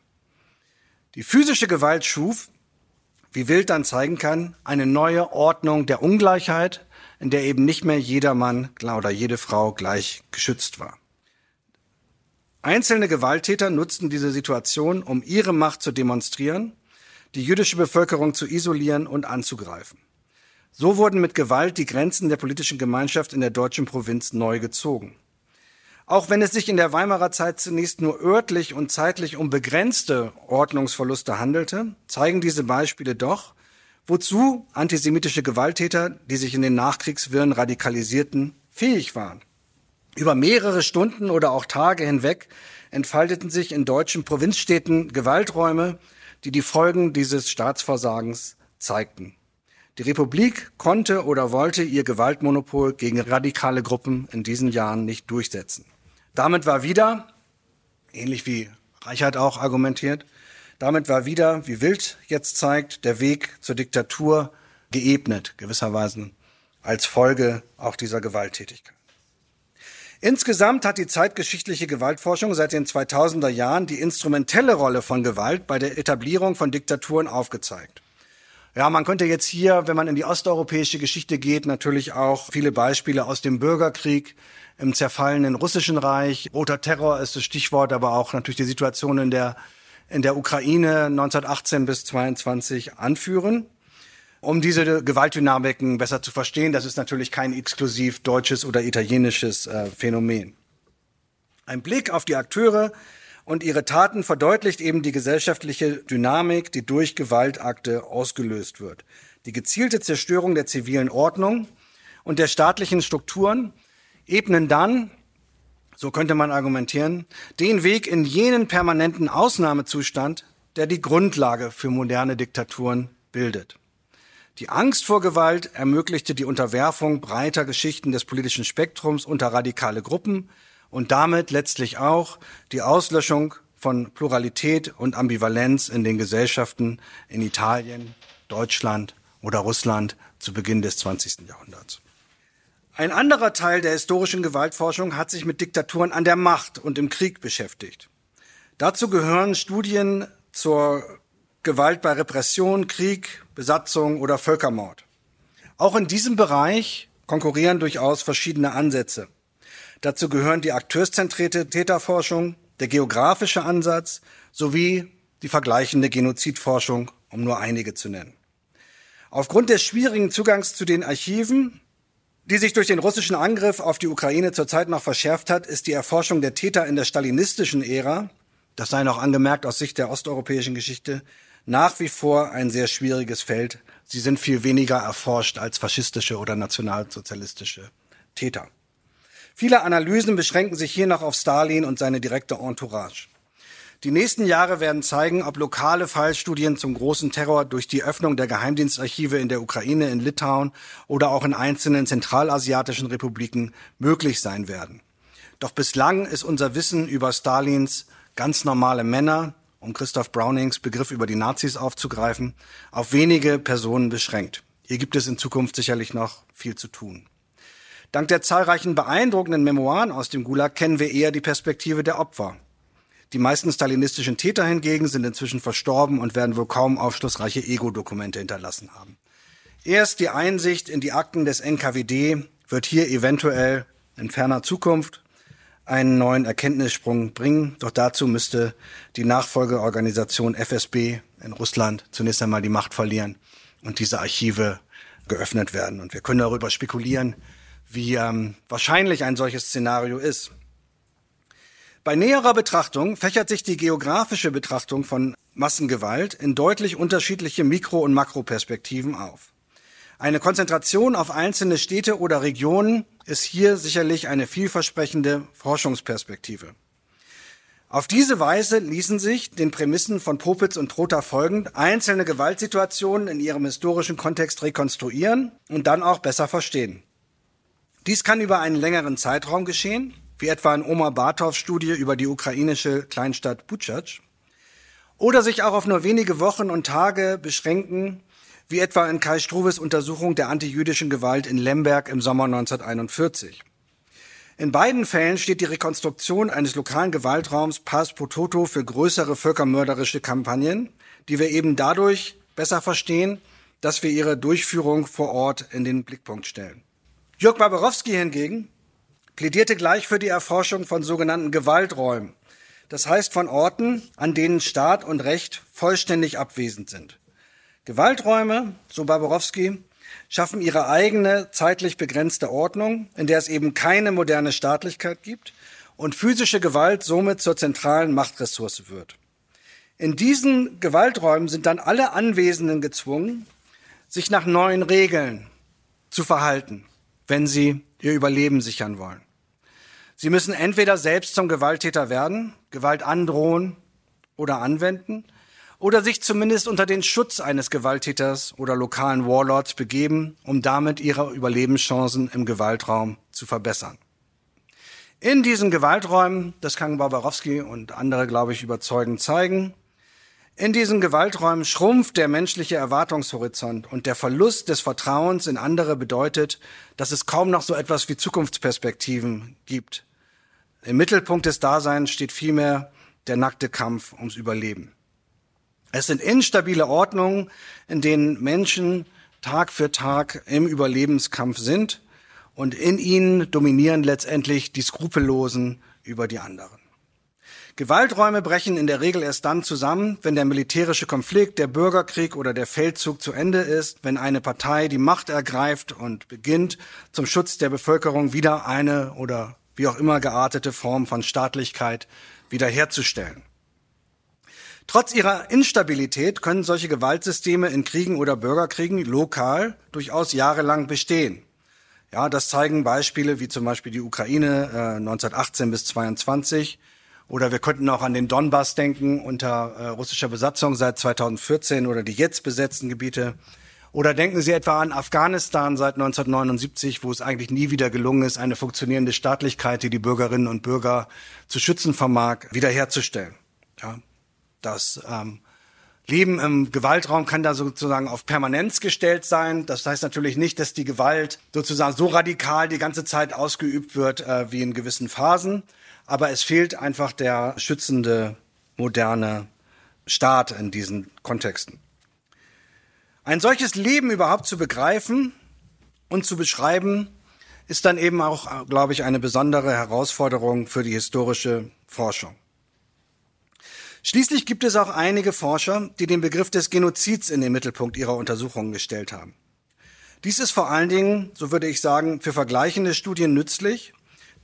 Die physische Gewalt schuf, wie Wild dann zeigen kann, eine neue Ordnung der Ungleichheit, in der eben nicht mehr jeder Mann oder jede Frau gleich geschützt war. Einzelne Gewalttäter nutzten diese Situation, um ihre Macht zu demonstrieren, die jüdische Bevölkerung zu isolieren und anzugreifen. So wurden mit Gewalt die Grenzen der politischen Gemeinschaft in der deutschen Provinz neu gezogen. Auch wenn es sich in der Weimarer Zeit zunächst nur örtlich und zeitlich um begrenzte Ordnungsverluste handelte, zeigen diese Beispiele doch, wozu antisemitische Gewalttäter, die sich in den Nachkriegswirren radikalisierten, fähig waren. Über mehrere Stunden oder auch Tage hinweg entfalteten sich in deutschen Provinzstädten Gewalträume, die die Folgen dieses Staatsversagens zeigten. Die Republik konnte oder wollte ihr Gewaltmonopol gegen radikale Gruppen in diesen Jahren nicht durchsetzen. Damit war wieder, ähnlich wie Reichert auch argumentiert, damit war wieder, wie Wild jetzt zeigt, der Weg zur Diktatur geebnet, gewisserweise als Folge auch dieser Gewalttätigkeit. Insgesamt hat die zeitgeschichtliche Gewaltforschung seit den 2000er Jahren die instrumentelle Rolle von Gewalt bei der Etablierung von Diktaturen aufgezeigt. Ja, man könnte jetzt hier, wenn man in die osteuropäische Geschichte geht, natürlich auch viele Beispiele aus dem Bürgerkrieg im zerfallenen russischen Reich. Roter Terror ist das Stichwort, aber auch natürlich die Situation in der, in der Ukraine 1918 bis 22 anführen um diese Gewaltdynamiken besser zu verstehen. Das ist natürlich kein exklusiv deutsches oder italienisches äh, Phänomen. Ein Blick auf die Akteure und ihre Taten verdeutlicht eben die gesellschaftliche Dynamik, die durch Gewaltakte ausgelöst wird. Die gezielte Zerstörung der zivilen Ordnung und der staatlichen Strukturen ebnen dann, so könnte man argumentieren, den Weg in jenen permanenten Ausnahmezustand, der die Grundlage für moderne Diktaturen bildet. Die Angst vor Gewalt ermöglichte die Unterwerfung breiter Geschichten des politischen Spektrums unter radikale Gruppen und damit letztlich auch die Auslöschung von Pluralität und Ambivalenz in den Gesellschaften in Italien, Deutschland oder Russland zu Beginn des 20. Jahrhunderts. Ein anderer Teil der historischen Gewaltforschung hat sich mit Diktaturen an der Macht und im Krieg beschäftigt. Dazu gehören Studien zur Gewalt bei Repression, Krieg, Besatzung oder Völkermord. Auch in diesem Bereich konkurrieren durchaus verschiedene Ansätze. Dazu gehören die akteurszentrierte Täterforschung, der geografische Ansatz sowie die vergleichende Genozidforschung, um nur einige zu nennen. Aufgrund des schwierigen Zugangs zu den Archiven, die sich durch den russischen Angriff auf die Ukraine zurzeit noch verschärft hat, ist die Erforschung der Täter in der stalinistischen Ära, das sei noch angemerkt aus Sicht der osteuropäischen Geschichte, nach wie vor ein sehr schwieriges Feld. Sie sind viel weniger erforscht als faschistische oder nationalsozialistische Täter. Viele Analysen beschränken sich hier noch auf Stalin und seine direkte Entourage. Die nächsten Jahre werden zeigen, ob lokale Fallstudien zum großen Terror durch die Öffnung der Geheimdienstarchive in der Ukraine, in Litauen oder auch in einzelnen zentralasiatischen Republiken möglich sein werden. Doch bislang ist unser Wissen über Stalins ganz normale Männer, um Christoph Brownings Begriff über die Nazis aufzugreifen, auf wenige Personen beschränkt. Hier gibt es in Zukunft sicherlich noch viel zu tun. Dank der zahlreichen beeindruckenden Memoiren aus dem Gulag kennen wir eher die Perspektive der Opfer. Die meisten stalinistischen Täter hingegen sind inzwischen verstorben und werden wohl kaum aufschlussreiche Ego-Dokumente hinterlassen haben. Erst die Einsicht in die Akten des NKWD wird hier eventuell in ferner Zukunft einen neuen Erkenntnissprung bringen. Doch dazu müsste die Nachfolgeorganisation FSB in Russland zunächst einmal die Macht verlieren und diese Archive geöffnet werden. Und wir können darüber spekulieren, wie ähm, wahrscheinlich ein solches Szenario ist. Bei näherer Betrachtung fächert sich die geografische Betrachtung von Massengewalt in deutlich unterschiedliche Mikro- und Makroperspektiven auf. Eine Konzentration auf einzelne Städte oder Regionen ist hier sicherlich eine vielversprechende Forschungsperspektive. Auf diese Weise ließen sich den Prämissen von Popitz und Trotha folgend einzelne Gewaltsituationen in ihrem historischen Kontext rekonstruieren und dann auch besser verstehen. Dies kann über einen längeren Zeitraum geschehen, wie etwa in Omar Bartows Studie über die ukrainische Kleinstadt Butschatsch, oder sich auch auf nur wenige Wochen und Tage beschränken, wie etwa in Kai Struves Untersuchung der antijüdischen Gewalt in Lemberg im Sommer 1941. In beiden Fällen steht die Rekonstruktion eines lokalen Gewaltraums pars pro toto für größere völkermörderische Kampagnen, die wir eben dadurch besser verstehen, dass wir ihre Durchführung vor Ort in den Blickpunkt stellen. Jörg Barbarowski hingegen plädierte gleich für die Erforschung von sogenannten Gewalträumen, das heißt von Orten, an denen Staat und Recht vollständig abwesend sind. Gewalträume, so Barbarowski, schaffen ihre eigene zeitlich begrenzte Ordnung, in der es eben keine moderne Staatlichkeit gibt und physische Gewalt somit zur zentralen Machtressource wird. In diesen Gewalträumen sind dann alle Anwesenden gezwungen, sich nach neuen Regeln zu verhalten, wenn sie ihr Überleben sichern wollen. Sie müssen entweder selbst zum Gewalttäter werden, Gewalt androhen oder anwenden, oder sich zumindest unter den Schutz eines Gewalttäters oder lokalen Warlords begeben, um damit ihre Überlebenschancen im Gewaltraum zu verbessern. In diesen Gewalträumen, das kann Barbarowski und andere, glaube ich, überzeugend zeigen, in diesen Gewalträumen schrumpft der menschliche Erwartungshorizont und der Verlust des Vertrauens in andere bedeutet, dass es kaum noch so etwas wie Zukunftsperspektiven gibt. Im Mittelpunkt des Daseins steht vielmehr der nackte Kampf ums Überleben. Es sind instabile Ordnungen, in denen Menschen Tag für Tag im Überlebenskampf sind und in ihnen dominieren letztendlich die Skrupellosen über die anderen. Gewalträume brechen in der Regel erst dann zusammen, wenn der militärische Konflikt, der Bürgerkrieg oder der Feldzug zu Ende ist, wenn eine Partei die Macht ergreift und beginnt, zum Schutz der Bevölkerung wieder eine oder wie auch immer geartete Form von Staatlichkeit wiederherzustellen. Trotz ihrer Instabilität können solche Gewaltsysteme in Kriegen oder Bürgerkriegen lokal durchaus jahrelang bestehen. Ja, das zeigen Beispiele wie zum Beispiel die Ukraine äh, 1918 bis 22 oder wir könnten auch an den Donbass denken unter äh, russischer Besatzung seit 2014 oder die jetzt besetzten Gebiete. Oder denken Sie etwa an Afghanistan seit 1979, wo es eigentlich nie wieder gelungen ist, eine funktionierende Staatlichkeit, die die Bürgerinnen und Bürger zu schützen vermag, wiederherzustellen. Ja, das ähm, Leben im Gewaltraum kann da sozusagen auf Permanenz gestellt sein. Das heißt natürlich nicht, dass die Gewalt sozusagen so radikal die ganze Zeit ausgeübt wird äh, wie in gewissen Phasen aber es fehlt einfach der schützende, moderne Staat in diesen Kontexten. Ein solches Leben überhaupt zu begreifen und zu beschreiben, ist dann eben auch, glaube ich, eine besondere Herausforderung für die historische Forschung. Schließlich gibt es auch einige Forscher, die den Begriff des Genozids in den Mittelpunkt ihrer Untersuchungen gestellt haben. Dies ist vor allen Dingen, so würde ich sagen, für vergleichende Studien nützlich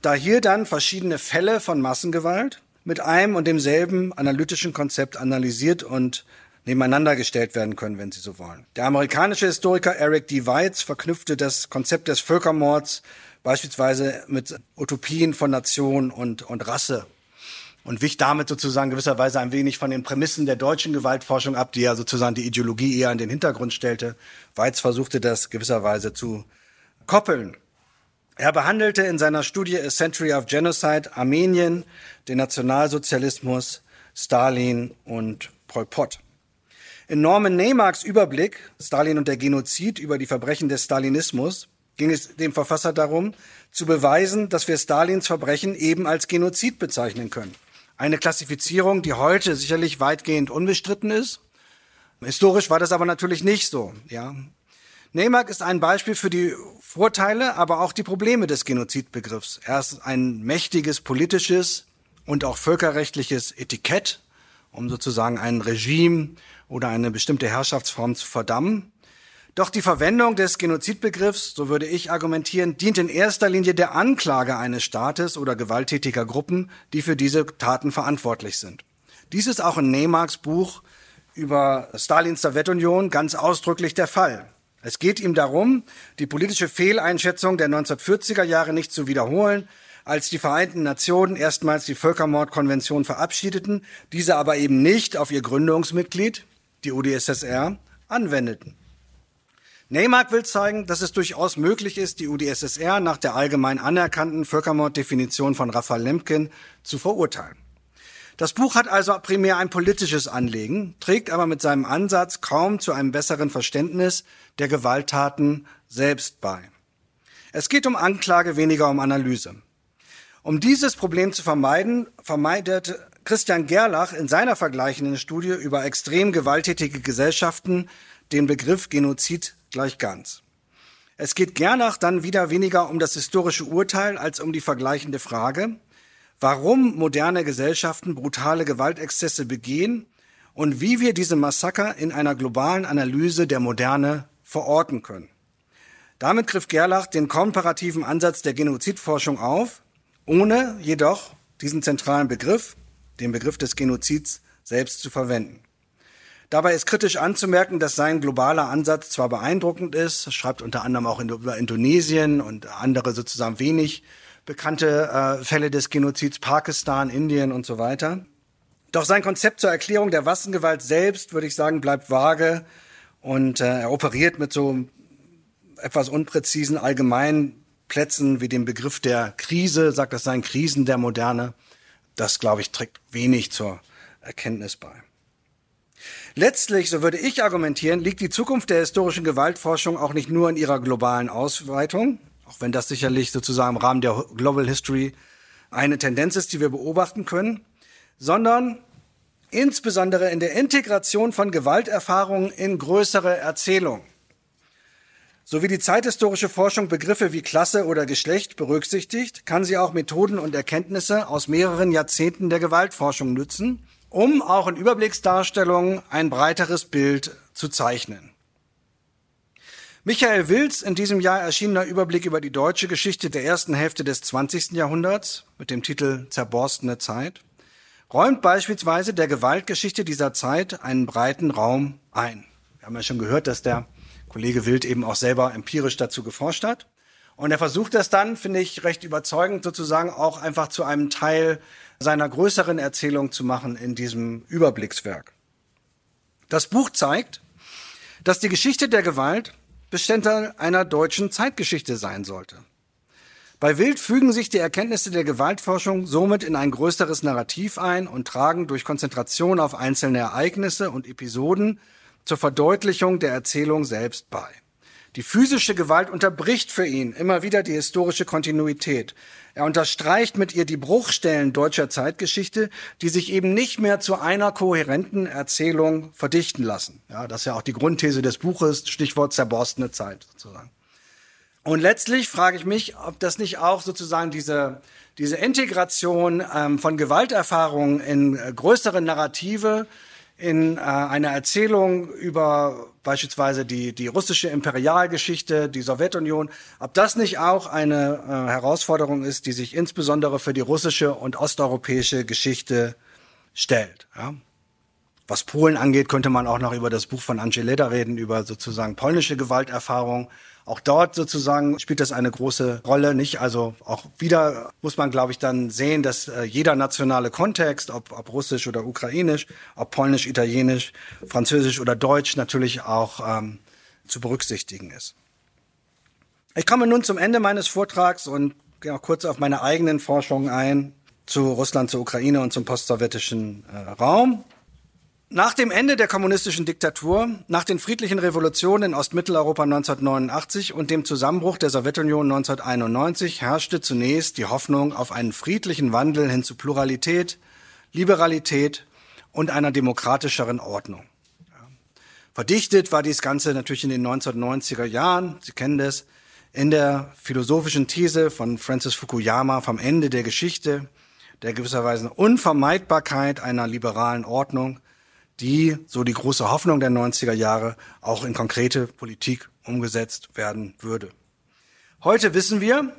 da hier dann verschiedene Fälle von Massengewalt mit einem und demselben analytischen Konzept analysiert und nebeneinander gestellt werden können, wenn Sie so wollen. Der amerikanische Historiker Eric D. Weitz verknüpfte das Konzept des Völkermords beispielsweise mit Utopien von Nation und, und Rasse und wich damit sozusagen gewisserweise ein wenig von den Prämissen der deutschen Gewaltforschung ab, die ja sozusagen die Ideologie eher in den Hintergrund stellte. Weitz versuchte das gewisserweise zu koppeln. Er behandelte in seiner Studie A Century of Genocide Armenien, den Nationalsozialismus, Stalin und Pol Pot. In Norman Neymarks Überblick Stalin und der Genozid über die Verbrechen des Stalinismus ging es dem Verfasser darum, zu beweisen, dass wir Stalins Verbrechen eben als Genozid bezeichnen können. Eine Klassifizierung, die heute sicherlich weitgehend unbestritten ist. Historisch war das aber natürlich nicht so. Ja, Neymark ist ein Beispiel für die Vorteile, aber auch die Probleme des Genozidbegriffs. Er ist ein mächtiges politisches und auch völkerrechtliches Etikett, um sozusagen ein Regime oder eine bestimmte Herrschaftsform zu verdammen. Doch die Verwendung des Genozidbegriffs, so würde ich argumentieren, dient in erster Linie der Anklage eines Staates oder gewalttätiger Gruppen, die für diese Taten verantwortlich sind. Dies ist auch in Neymarks Buch über Stalins Sowjetunion ganz ausdrücklich der Fall. Es geht ihm darum, die politische Fehleinschätzung der 1940er Jahre nicht zu wiederholen, als die Vereinten Nationen erstmals die Völkermordkonvention verabschiedeten, diese aber eben nicht auf ihr Gründungsmitglied, die UdSSR, anwendeten. Neymark will zeigen, dass es durchaus möglich ist, die UdSSR nach der allgemein anerkannten Völkermorddefinition von Raphael Lemkin zu verurteilen. Das Buch hat also primär ein politisches Anliegen, trägt aber mit seinem Ansatz kaum zu einem besseren Verständnis der Gewalttaten selbst bei. Es geht um Anklage, weniger um Analyse. Um dieses Problem zu vermeiden, vermeidet Christian Gerlach in seiner vergleichenden Studie über extrem gewalttätige Gesellschaften den Begriff Genozid gleich ganz. Es geht Gernach dann wieder weniger um das historische Urteil als um die vergleichende Frage, warum moderne Gesellschaften brutale Gewaltexzesse begehen und wie wir diese Massaker in einer globalen Analyse der Moderne verorten können. Damit griff Gerlach den komparativen Ansatz der Genozidforschung auf, ohne jedoch diesen zentralen Begriff, den Begriff des Genozids, selbst zu verwenden. Dabei ist kritisch anzumerken, dass sein globaler Ansatz zwar beeindruckend ist, schreibt unter anderem auch über Indonesien und andere sozusagen wenig bekannte äh, Fälle des Genozids Pakistan, Indien und so weiter. Doch sein Konzept zur Erklärung der Waffengewalt selbst, würde ich sagen, bleibt vage und äh, er operiert mit so etwas unpräzisen allgemeinen Plätzen wie dem Begriff der Krise, sagt, das seien Krisen der Moderne. Das, glaube ich, trägt wenig zur Erkenntnis bei. Letztlich, so würde ich argumentieren, liegt die Zukunft der historischen Gewaltforschung auch nicht nur in ihrer globalen Ausweitung, auch wenn das sicherlich sozusagen im Rahmen der Global History eine Tendenz ist, die wir beobachten können, sondern insbesondere in der Integration von Gewalterfahrungen in größere Erzählungen. So wie die zeithistorische Forschung Begriffe wie Klasse oder Geschlecht berücksichtigt, kann sie auch Methoden und Erkenntnisse aus mehreren Jahrzehnten der Gewaltforschung nützen, um auch in Überblicksdarstellungen ein breiteres Bild zu zeichnen. Michael Wills in diesem Jahr erschienener Überblick über die deutsche Geschichte der ersten Hälfte des 20. Jahrhunderts mit dem Titel Zerborstene Zeit räumt beispielsweise der Gewaltgeschichte dieser Zeit einen breiten Raum ein. Wir haben ja schon gehört, dass der Kollege Wild eben auch selber empirisch dazu geforscht hat. Und er versucht das dann, finde ich, recht überzeugend sozusagen auch einfach zu einem Teil seiner größeren Erzählung zu machen in diesem Überblickswerk. Das Buch zeigt, dass die Geschichte der Gewalt Bestandteil einer deutschen Zeitgeschichte sein sollte. Bei Wild fügen sich die Erkenntnisse der Gewaltforschung somit in ein größeres Narrativ ein und tragen durch Konzentration auf einzelne Ereignisse und Episoden zur Verdeutlichung der Erzählung selbst bei. Die physische Gewalt unterbricht für ihn immer wieder die historische Kontinuität. Er unterstreicht mit ihr die Bruchstellen deutscher Zeitgeschichte, die sich eben nicht mehr zu einer kohärenten Erzählung verdichten lassen. Ja, das ist ja auch die Grundthese des Buches, Stichwort zerborstene Zeit sozusagen. Und letztlich frage ich mich, ob das nicht auch sozusagen diese, diese Integration ähm, von Gewalterfahrungen in äh, größere Narrative in äh, einer Erzählung über beispielsweise die, die russische Imperialgeschichte, die Sowjetunion, ob das nicht auch eine äh, Herausforderung ist, die sich insbesondere für die russische und osteuropäische Geschichte stellt. Ja? Was Polen angeht, könnte man auch noch über das Buch von Angeleda reden, über sozusagen polnische Gewalterfahrung. Auch dort sozusagen spielt das eine große Rolle, nicht? Also auch wieder muss man, glaube ich, dann sehen, dass äh, jeder nationale Kontext, ob, ob russisch oder ukrainisch, ob polnisch, italienisch, französisch oder deutsch, natürlich auch ähm, zu berücksichtigen ist. Ich komme nun zum Ende meines Vortrags und gehe auch kurz auf meine eigenen Forschungen ein zu Russland, zur Ukraine und zum postsowjetischen äh, Raum. Nach dem Ende der kommunistischen Diktatur, nach den friedlichen Revolutionen in Ostmitteleuropa 1989 und dem Zusammenbruch der Sowjetunion 1991 herrschte zunächst die Hoffnung auf einen friedlichen Wandel hin zu Pluralität, Liberalität und einer demokratischeren Ordnung. Verdichtet war dies Ganze natürlich in den 1990er Jahren, Sie kennen das, in der philosophischen These von Francis Fukuyama vom Ende der Geschichte, der gewisserweise Unvermeidbarkeit einer liberalen Ordnung, die, so die große Hoffnung der 90er Jahre, auch in konkrete Politik umgesetzt werden würde. Heute wissen wir,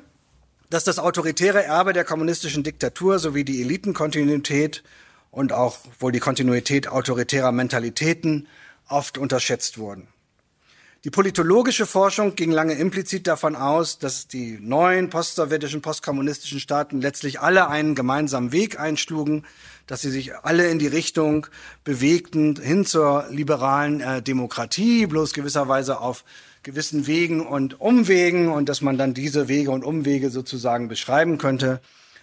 dass das autoritäre Erbe der kommunistischen Diktatur sowie die Elitenkontinuität und auch wohl die Kontinuität autoritärer Mentalitäten oft unterschätzt wurden. Die politologische Forschung ging lange implizit davon aus, dass die neuen postsowjetischen, postkommunistischen Staaten letztlich alle einen gemeinsamen Weg einschlugen, dass sie sich alle in die Richtung bewegten hin zur liberalen äh, Demokratie, bloß gewisserweise auf gewissen Wegen und Umwegen und dass man dann diese Wege und Umwege sozusagen beschreiben könnte.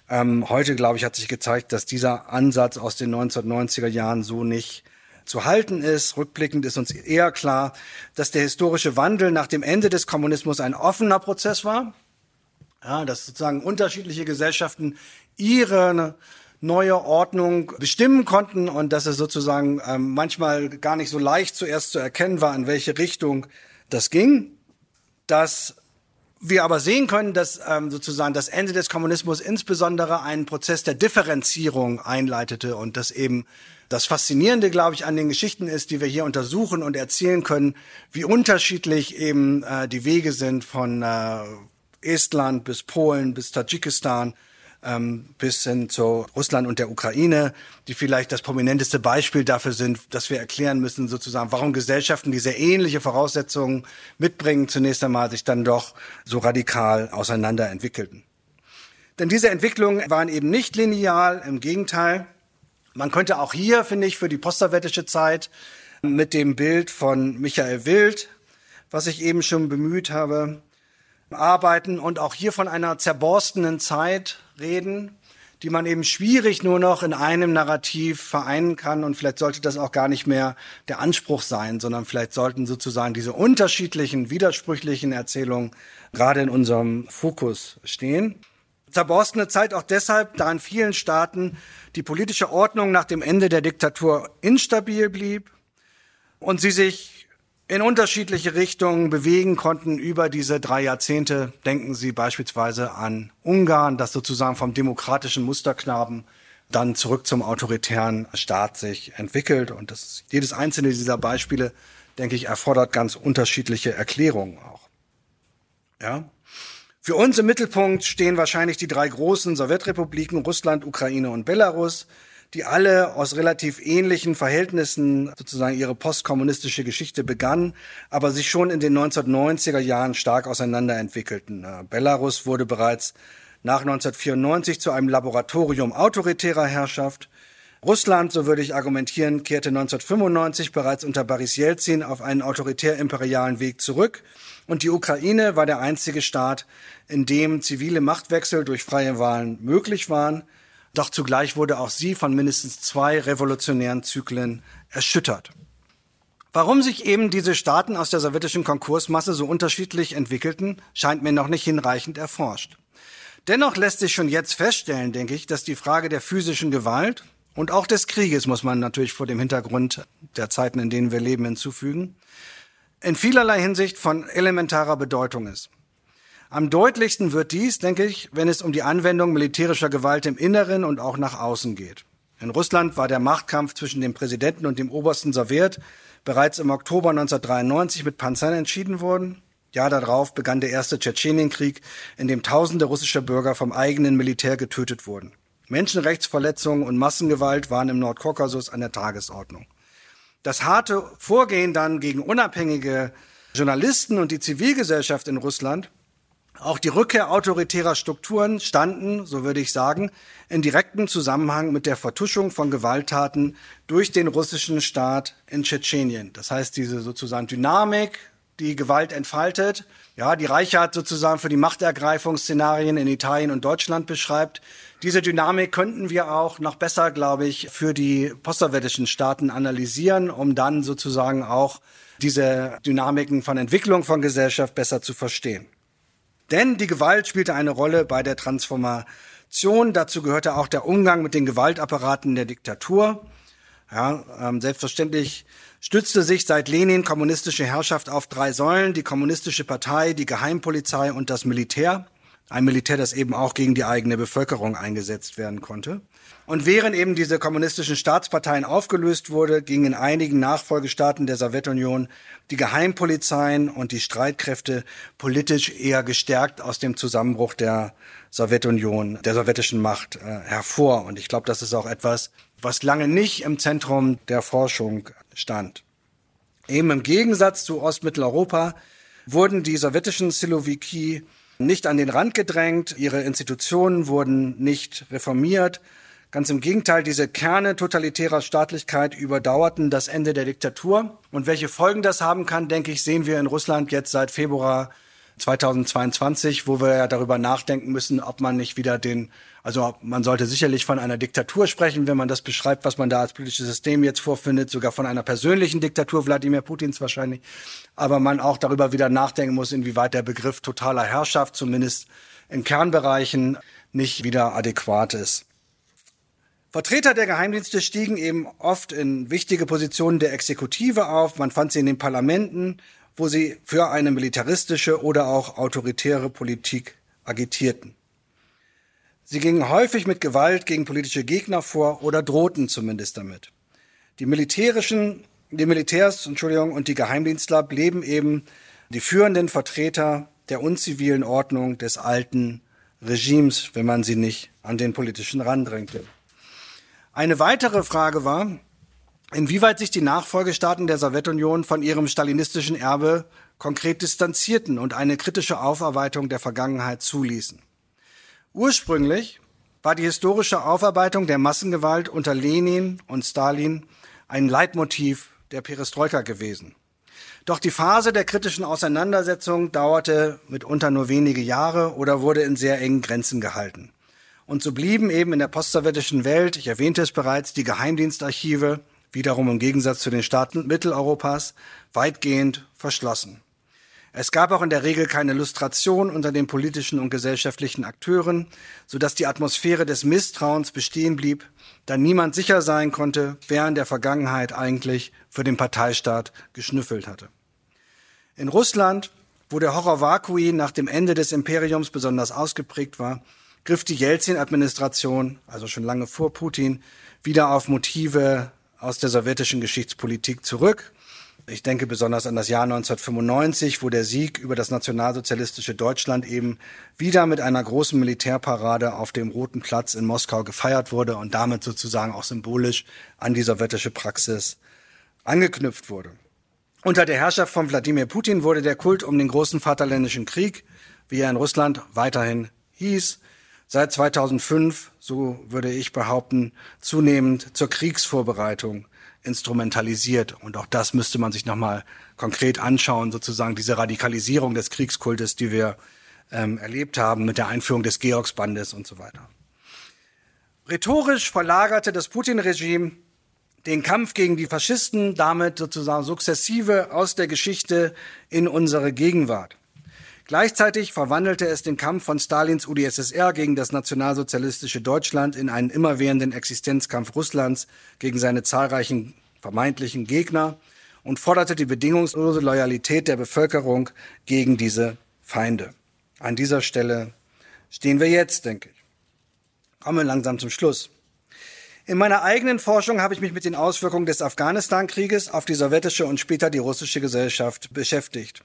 Ähm, heute, glaube ich, hat sich gezeigt, dass dieser Ansatz aus den 1990er Jahren so nicht zu halten ist. Rückblickend ist uns eher klar, dass der historische Wandel nach dem Ende des Kommunismus ein offener Prozess war. Ja, dass sozusagen unterschiedliche Gesellschaften ihre neue Ordnung bestimmen konnten und dass es sozusagen ähm, manchmal gar nicht so leicht zuerst zu erkennen war, in welche Richtung das ging. Dass wir aber sehen können, dass ähm, sozusagen das Ende des Kommunismus insbesondere einen Prozess der Differenzierung einleitete und dass eben das Faszinierende, glaube ich, an den Geschichten ist, die wir hier untersuchen und erzählen können, wie unterschiedlich eben äh, die Wege sind von äh, Estland bis Polen bis Tadschikistan ähm, bis hin zu Russland und der Ukraine, die vielleicht das prominenteste Beispiel dafür sind, dass wir erklären müssen, sozusagen, warum Gesellschaften, die sehr ähnliche Voraussetzungen mitbringen, zunächst einmal sich dann doch so radikal auseinander entwickelten. Denn diese Entwicklungen waren eben nicht lineal, im Gegenteil. Man könnte auch hier, finde ich, für die postsowjetische Zeit mit dem Bild von Michael Wild, was ich eben schon bemüht habe, arbeiten und auch hier von einer zerborstenen Zeit reden, die man eben schwierig nur noch in einem Narrativ vereinen kann. Und vielleicht sollte das auch gar nicht mehr der Anspruch sein, sondern vielleicht sollten sozusagen diese unterschiedlichen, widersprüchlichen Erzählungen gerade in unserem Fokus stehen. Zerborstene Zeit auch deshalb, da in vielen Staaten die politische Ordnung nach dem Ende der Diktatur instabil blieb und sie sich in unterschiedliche Richtungen bewegen konnten über diese drei Jahrzehnte. Denken Sie beispielsweise an Ungarn, das sozusagen vom demokratischen Musterknaben dann zurück zum autoritären Staat sich entwickelt. Und das, jedes einzelne dieser Beispiele, denke ich, erfordert ganz unterschiedliche Erklärungen auch. Ja. Für uns im Mittelpunkt stehen wahrscheinlich die drei großen Sowjetrepubliken Russland, Ukraine und Belarus, die alle aus relativ ähnlichen Verhältnissen sozusagen ihre postkommunistische Geschichte begannen, aber sich schon in den 1990er Jahren stark auseinanderentwickelten. Äh, Belarus wurde bereits nach 1994 zu einem Laboratorium autoritärer Herrschaft. Russland, so würde ich argumentieren, kehrte 1995 bereits unter Boris Jelzin auf einen autoritär-imperialen Weg zurück. Und die Ukraine war der einzige Staat, in dem zivile Machtwechsel durch freie Wahlen möglich waren. Doch zugleich wurde auch sie von mindestens zwei revolutionären Zyklen erschüttert. Warum sich eben diese Staaten aus der sowjetischen Konkursmasse so unterschiedlich entwickelten, scheint mir noch nicht hinreichend erforscht. Dennoch lässt sich schon jetzt feststellen, denke ich, dass die Frage der physischen Gewalt und auch des Krieges, muss man natürlich vor dem Hintergrund der Zeiten, in denen wir leben, hinzufügen, in vielerlei Hinsicht von elementarer Bedeutung ist. Am deutlichsten wird dies, denke ich, wenn es um die Anwendung militärischer Gewalt im Inneren und auch nach außen geht. In Russland war der Machtkampf zwischen dem Präsidenten und dem obersten Sowjet bereits im Oktober 1993 mit Panzern entschieden worden. Jahr darauf begann der erste Tschetschenienkrieg, in dem tausende russischer Bürger vom eigenen Militär getötet wurden. Menschenrechtsverletzungen und Massengewalt waren im Nordkaukasus an der Tagesordnung. Das harte Vorgehen dann gegen unabhängige Journalisten und die Zivilgesellschaft in Russland auch die Rückkehr autoritärer Strukturen standen, so würde ich sagen, in direktem Zusammenhang mit der Vertuschung von Gewalttaten durch den russischen Staat in Tschetschenien. Das heißt, diese sozusagen Dynamik, die Gewalt entfaltet, ja, die Reichert sozusagen für die Machtergreifungsszenarien in Italien und Deutschland beschreibt. Diese Dynamik könnten wir auch noch besser, glaube ich, für die postsowjetischen Staaten analysieren, um dann sozusagen auch diese Dynamiken von Entwicklung von Gesellschaft besser zu verstehen. Denn die Gewalt spielte eine Rolle bei der Transformation. Dazu gehörte auch der Umgang mit den Gewaltapparaten der Diktatur. Ja, ähm, selbstverständlich stützte sich seit Lenin kommunistische Herrschaft auf drei Säulen, die kommunistische Partei, die Geheimpolizei und das Militär. Ein Militär, das eben auch gegen die eigene Bevölkerung eingesetzt werden konnte. Und während eben diese kommunistischen Staatsparteien aufgelöst wurde, gingen in einigen Nachfolgestaaten der Sowjetunion die Geheimpolizeien und die Streitkräfte politisch eher gestärkt aus dem Zusammenbruch der Sowjetunion, der sowjetischen Macht äh, hervor. Und ich glaube, das ist auch etwas, was lange nicht im Zentrum der Forschung stand. Eben im Gegensatz zu Ostmitteleuropa wurden die sowjetischen Silowiki nicht an den Rand gedrängt, ihre Institutionen wurden nicht reformiert. Ganz im Gegenteil, diese Kerne totalitärer Staatlichkeit überdauerten das Ende der Diktatur. Und welche Folgen das haben kann, denke ich, sehen wir in Russland jetzt seit Februar 2022, wo wir ja darüber nachdenken müssen, ob man nicht wieder den, also man sollte sicherlich von einer Diktatur sprechen, wenn man das beschreibt, was man da als politisches System jetzt vorfindet, sogar von einer persönlichen Diktatur Wladimir Putins wahrscheinlich, aber man auch darüber wieder nachdenken muss, inwieweit der Begriff totaler Herrschaft zumindest in Kernbereichen nicht wieder adäquat ist. Vertreter der Geheimdienste stiegen eben oft in wichtige Positionen der Exekutive auf. Man fand sie in den Parlamenten, wo sie für eine militaristische oder auch autoritäre Politik agitierten. Sie gingen häufig mit Gewalt gegen politische Gegner vor oder drohten zumindest damit. Die militärischen, die Militärs, Entschuldigung, und die Geheimdienstler blieben eben die führenden Vertreter der unzivilen Ordnung des alten Regimes, wenn man sie nicht an den politischen Rand drängte. Eine weitere Frage war, inwieweit sich die Nachfolgestaaten der Sowjetunion von ihrem stalinistischen Erbe konkret distanzierten und eine kritische Aufarbeitung der Vergangenheit zuließen. Ursprünglich war die historische Aufarbeitung der Massengewalt unter Lenin und Stalin ein Leitmotiv der Perestroika gewesen. Doch die Phase der kritischen Auseinandersetzung dauerte mitunter nur wenige Jahre oder wurde in sehr engen Grenzen gehalten. Und so blieben eben in der postsowjetischen Welt, ich erwähnte es bereits, die Geheimdienstarchive wiederum im Gegensatz zu den Staaten Mitteleuropas, weitgehend verschlossen. Es gab auch in der Regel keine Lustration unter den politischen und gesellschaftlichen Akteuren, so dass die Atmosphäre des Misstrauens bestehen blieb, da niemand sicher sein konnte, wer in der Vergangenheit eigentlich für den Parteistaat geschnüffelt hatte. In Russland, wo der Horror vacui nach dem Ende des Imperiums besonders ausgeprägt war, griff die Jelzin-Administration, also schon lange vor Putin, wieder auf Motive aus der sowjetischen Geschichtspolitik zurück. Ich denke besonders an das Jahr 1995, wo der Sieg über das nationalsozialistische Deutschland eben wieder mit einer großen Militärparade auf dem Roten Platz in Moskau gefeiert wurde und damit sozusagen auch symbolisch an die sowjetische Praxis angeknüpft wurde. Unter der Herrschaft von Wladimir Putin wurde der Kult um den großen Vaterländischen Krieg, wie er in Russland weiterhin hieß, seit 2005, so würde ich behaupten, zunehmend zur Kriegsvorbereitung instrumentalisiert. Und auch das müsste man sich nochmal konkret anschauen, sozusagen diese Radikalisierung des Kriegskultes, die wir ähm, erlebt haben mit der Einführung des Georgsbandes und so weiter. Rhetorisch verlagerte das Putin-Regime den Kampf gegen die Faschisten damit sozusagen sukzessive aus der Geschichte in unsere Gegenwart. Gleichzeitig verwandelte es den Kampf von Stalins UdSSR gegen das nationalsozialistische Deutschland in einen immerwährenden Existenzkampf Russlands gegen seine zahlreichen vermeintlichen Gegner und forderte die bedingungslose Loyalität der Bevölkerung gegen diese Feinde. An dieser Stelle stehen wir jetzt, denke ich. Kommen wir langsam zum Schluss. In meiner eigenen Forschung habe ich mich mit den Auswirkungen des Afghanistan-Krieges auf die sowjetische und später die russische Gesellschaft beschäftigt.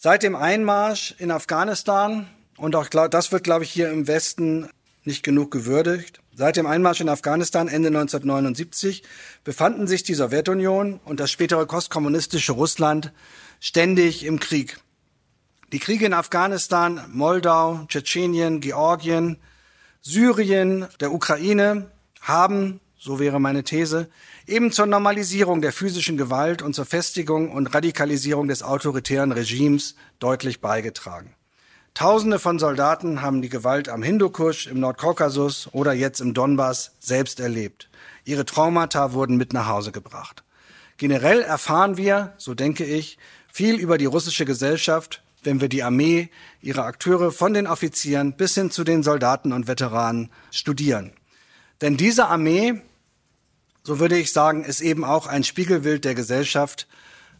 Seit dem Einmarsch in Afghanistan, und auch das wird, glaube ich, hier im Westen nicht genug gewürdigt, seit dem Einmarsch in Afghanistan Ende 1979 befanden sich die Sowjetunion und das spätere postkommunistische Russland ständig im Krieg. Die Kriege in Afghanistan, Moldau, Tschetschenien, Georgien, Syrien, der Ukraine haben, so wäre meine These, eben zur Normalisierung der physischen Gewalt und zur Festigung und Radikalisierung des autoritären Regimes deutlich beigetragen. Tausende von Soldaten haben die Gewalt am Hindukusch, im Nordkaukasus oder jetzt im Donbass selbst erlebt. Ihre Traumata wurden mit nach Hause gebracht. Generell erfahren wir, so denke ich, viel über die russische Gesellschaft, wenn wir die Armee, ihre Akteure von den Offizieren bis hin zu den Soldaten und Veteranen studieren. Denn diese Armee so würde ich sagen, ist eben auch ein Spiegelbild der Gesellschaft,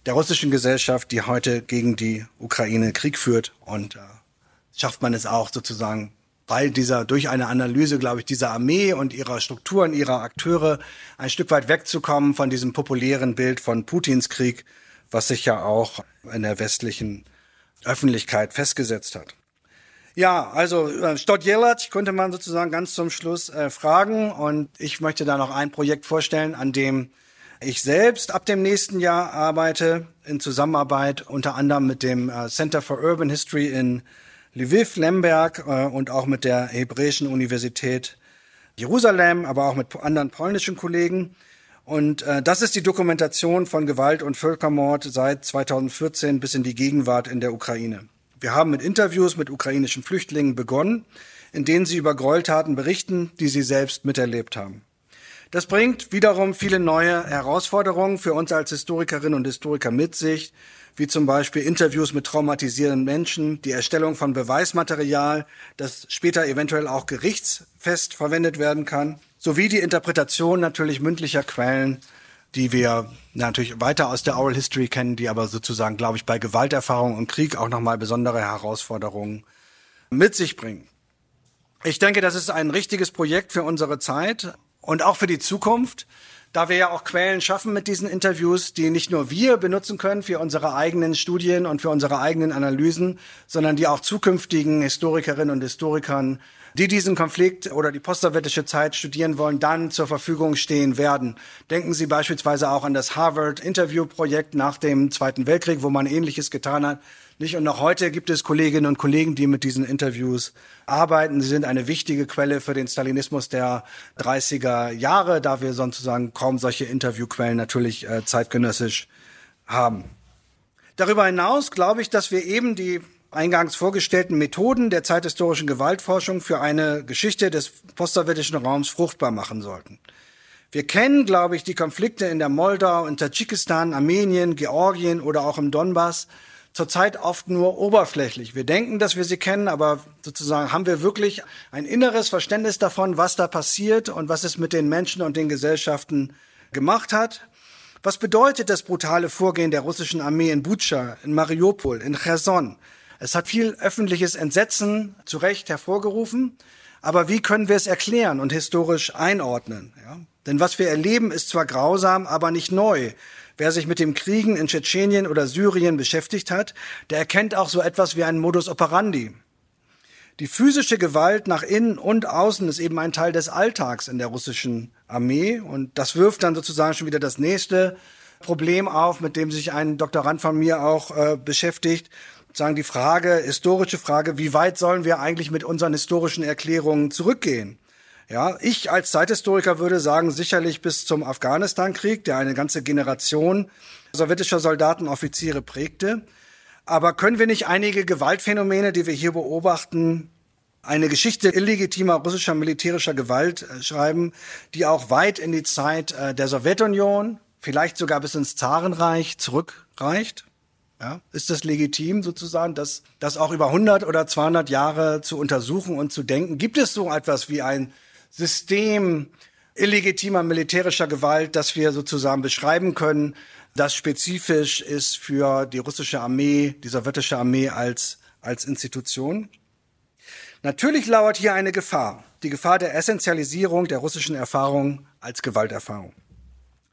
der russischen Gesellschaft, die heute gegen die Ukraine Krieg führt. Und äh, schafft man es auch sozusagen bei dieser, durch eine Analyse, glaube ich, dieser Armee und ihrer Strukturen, ihrer Akteure ein Stück weit wegzukommen von diesem populären Bild von Putins Krieg, was sich ja auch in der westlichen Öffentlichkeit festgesetzt hat. Ja, also äh, Stott Jelac könnte man sozusagen ganz zum Schluss äh, fragen und ich möchte da noch ein Projekt vorstellen, an dem ich selbst ab dem nächsten Jahr arbeite in Zusammenarbeit unter anderem mit dem äh, Center for Urban History in Lviv, Lemberg äh, und auch mit der Hebräischen Universität Jerusalem, aber auch mit anderen polnischen Kollegen. Und äh, das ist die Dokumentation von Gewalt und Völkermord seit 2014 bis in die Gegenwart in der Ukraine. Wir haben mit Interviews mit ukrainischen Flüchtlingen begonnen, in denen sie über Gräueltaten berichten, die sie selbst miterlebt haben. Das bringt wiederum viele neue Herausforderungen für uns als Historikerinnen und Historiker mit sich, wie zum Beispiel Interviews mit traumatisierenden Menschen, die Erstellung von Beweismaterial, das später eventuell auch gerichtsfest verwendet werden kann, sowie die Interpretation natürlich mündlicher Quellen, die wir natürlich weiter aus der Oral History kennen, die aber sozusagen, glaube ich, bei Gewalterfahrung und Krieg auch nochmal besondere Herausforderungen mit sich bringen. Ich denke, das ist ein richtiges Projekt für unsere Zeit und auch für die Zukunft da wir ja auch Quellen schaffen mit diesen Interviews, die nicht nur wir benutzen können für unsere eigenen Studien und für unsere eigenen Analysen, sondern die auch zukünftigen Historikerinnen und Historikern, die diesen Konflikt oder die postsowjetische Zeit studieren wollen, dann zur Verfügung stehen werden. Denken Sie beispielsweise auch an das Harvard Interview Projekt nach dem Zweiten Weltkrieg, wo man Ähnliches getan hat. Nicht? Und noch heute gibt es Kolleginnen und Kollegen, die mit diesen Interviews arbeiten. Sie sind eine wichtige Quelle für den Stalinismus der 30er Jahre, da wir sozusagen kaum solche Interviewquellen natürlich äh, zeitgenössisch haben. Darüber hinaus glaube ich, dass wir eben die eingangs vorgestellten Methoden der zeithistorischen Gewaltforschung für eine Geschichte des postsowjetischen Raums fruchtbar machen sollten. Wir kennen, glaube ich, die Konflikte in der Moldau, in Tadschikistan, Armenien, Georgien oder auch im Donbass zurzeit oft nur oberflächlich. Wir denken, dass wir sie kennen, aber sozusagen haben wir wirklich ein inneres Verständnis davon, was da passiert und was es mit den Menschen und den Gesellschaften gemacht hat. Was bedeutet das brutale Vorgehen der russischen Armee in Butscha, in Mariupol, in Cherson? Es hat viel öffentliches Entsetzen zu Recht hervorgerufen. Aber wie können wir es erklären und historisch einordnen? Ja? Denn was wir erleben, ist zwar grausam, aber nicht neu. Wer sich mit dem Kriegen in Tschetschenien oder Syrien beschäftigt hat, der erkennt auch so etwas wie einen Modus operandi. Die physische Gewalt nach innen und außen ist eben ein Teil des Alltags in der russischen Armee und das wirft dann sozusagen schon wieder das nächste Problem auf, mit dem sich ein Doktorand von mir auch äh, beschäftigt. Sagen die Frage, historische Frage, wie weit sollen wir eigentlich mit unseren historischen Erklärungen zurückgehen? Ja, ich als Zeithistoriker würde sagen, sicherlich bis zum Afghanistan-Krieg, der eine ganze Generation sowjetischer Soldaten, Offiziere prägte. Aber können wir nicht einige Gewaltphänomene, die wir hier beobachten, eine Geschichte illegitimer russischer militärischer Gewalt äh, schreiben, die auch weit in die Zeit äh, der Sowjetunion, vielleicht sogar bis ins Zarenreich zurückreicht? Ja, ist das legitim sozusagen, das, das auch über 100 oder 200 Jahre zu untersuchen und zu denken? Gibt es so etwas wie ein System illegitimer militärischer Gewalt, das wir sozusagen beschreiben können, das spezifisch ist für die russische Armee, die sowjetische Armee als, als Institution. Natürlich lauert hier eine Gefahr, die Gefahr der Essentialisierung der russischen Erfahrung als Gewalterfahrung.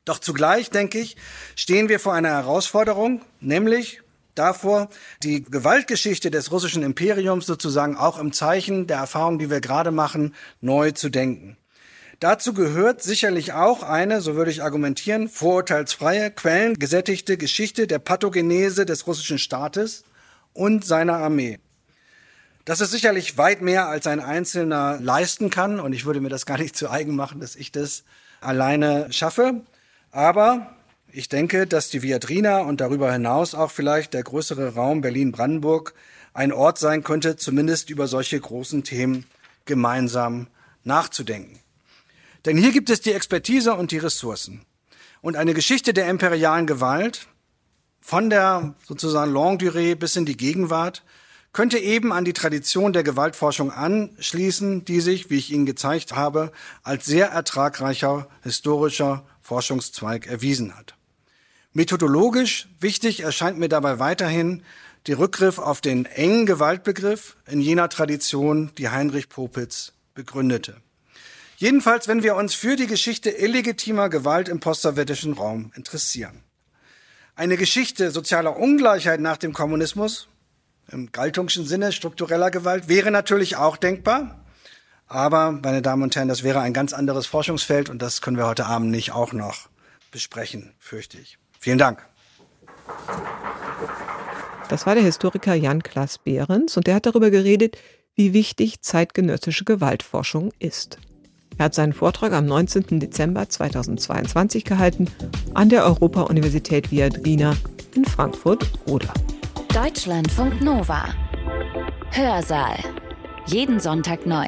Doch zugleich, denke ich, stehen wir vor einer Herausforderung, nämlich davor, die Gewaltgeschichte des russischen Imperiums sozusagen auch im Zeichen der Erfahrung, die wir gerade machen, neu zu denken. Dazu gehört sicherlich auch eine, so würde ich argumentieren, vorurteilsfreie, quellengesättigte Geschichte der Pathogenese des russischen Staates und seiner Armee. Das ist sicherlich weit mehr, als ein Einzelner leisten kann, und ich würde mir das gar nicht zu eigen machen, dass ich das alleine schaffe. Aber ich denke, dass die Viadrina und darüber hinaus auch vielleicht der größere Raum Berlin-Brandenburg ein Ort sein könnte, zumindest über solche großen Themen gemeinsam nachzudenken. Denn hier gibt es die Expertise und die Ressourcen. Und eine Geschichte der imperialen Gewalt, von der sozusagen Longue Durée bis in die Gegenwart, könnte eben an die Tradition der Gewaltforschung anschließen, die sich, wie ich Ihnen gezeigt habe, als sehr ertragreicher historischer Forschungszweig erwiesen hat. Methodologisch wichtig erscheint mir dabei weiterhin der Rückgriff auf den engen Gewaltbegriff in jener Tradition, die Heinrich Popitz begründete. Jedenfalls, wenn wir uns für die Geschichte illegitimer Gewalt im postsowjetischen Raum interessieren. Eine Geschichte sozialer Ungleichheit nach dem Kommunismus, im Galtungschen Sinne struktureller Gewalt, wäre natürlich auch denkbar. Aber, meine Damen und Herren, das wäre ein ganz anderes Forschungsfeld und das können wir heute Abend nicht auch noch besprechen, fürchte ich. Vielen Dank. Das war der Historiker Jan Klaas Behrens und der hat darüber geredet, wie wichtig zeitgenössische Gewaltforschung ist. Er hat seinen Vortrag am 19. Dezember 2022 gehalten an der Europa-Universität Viadrina in Frankfurt-Oder. Deutschlandfunk Nova. Hörsaal. Jeden Sonntag neu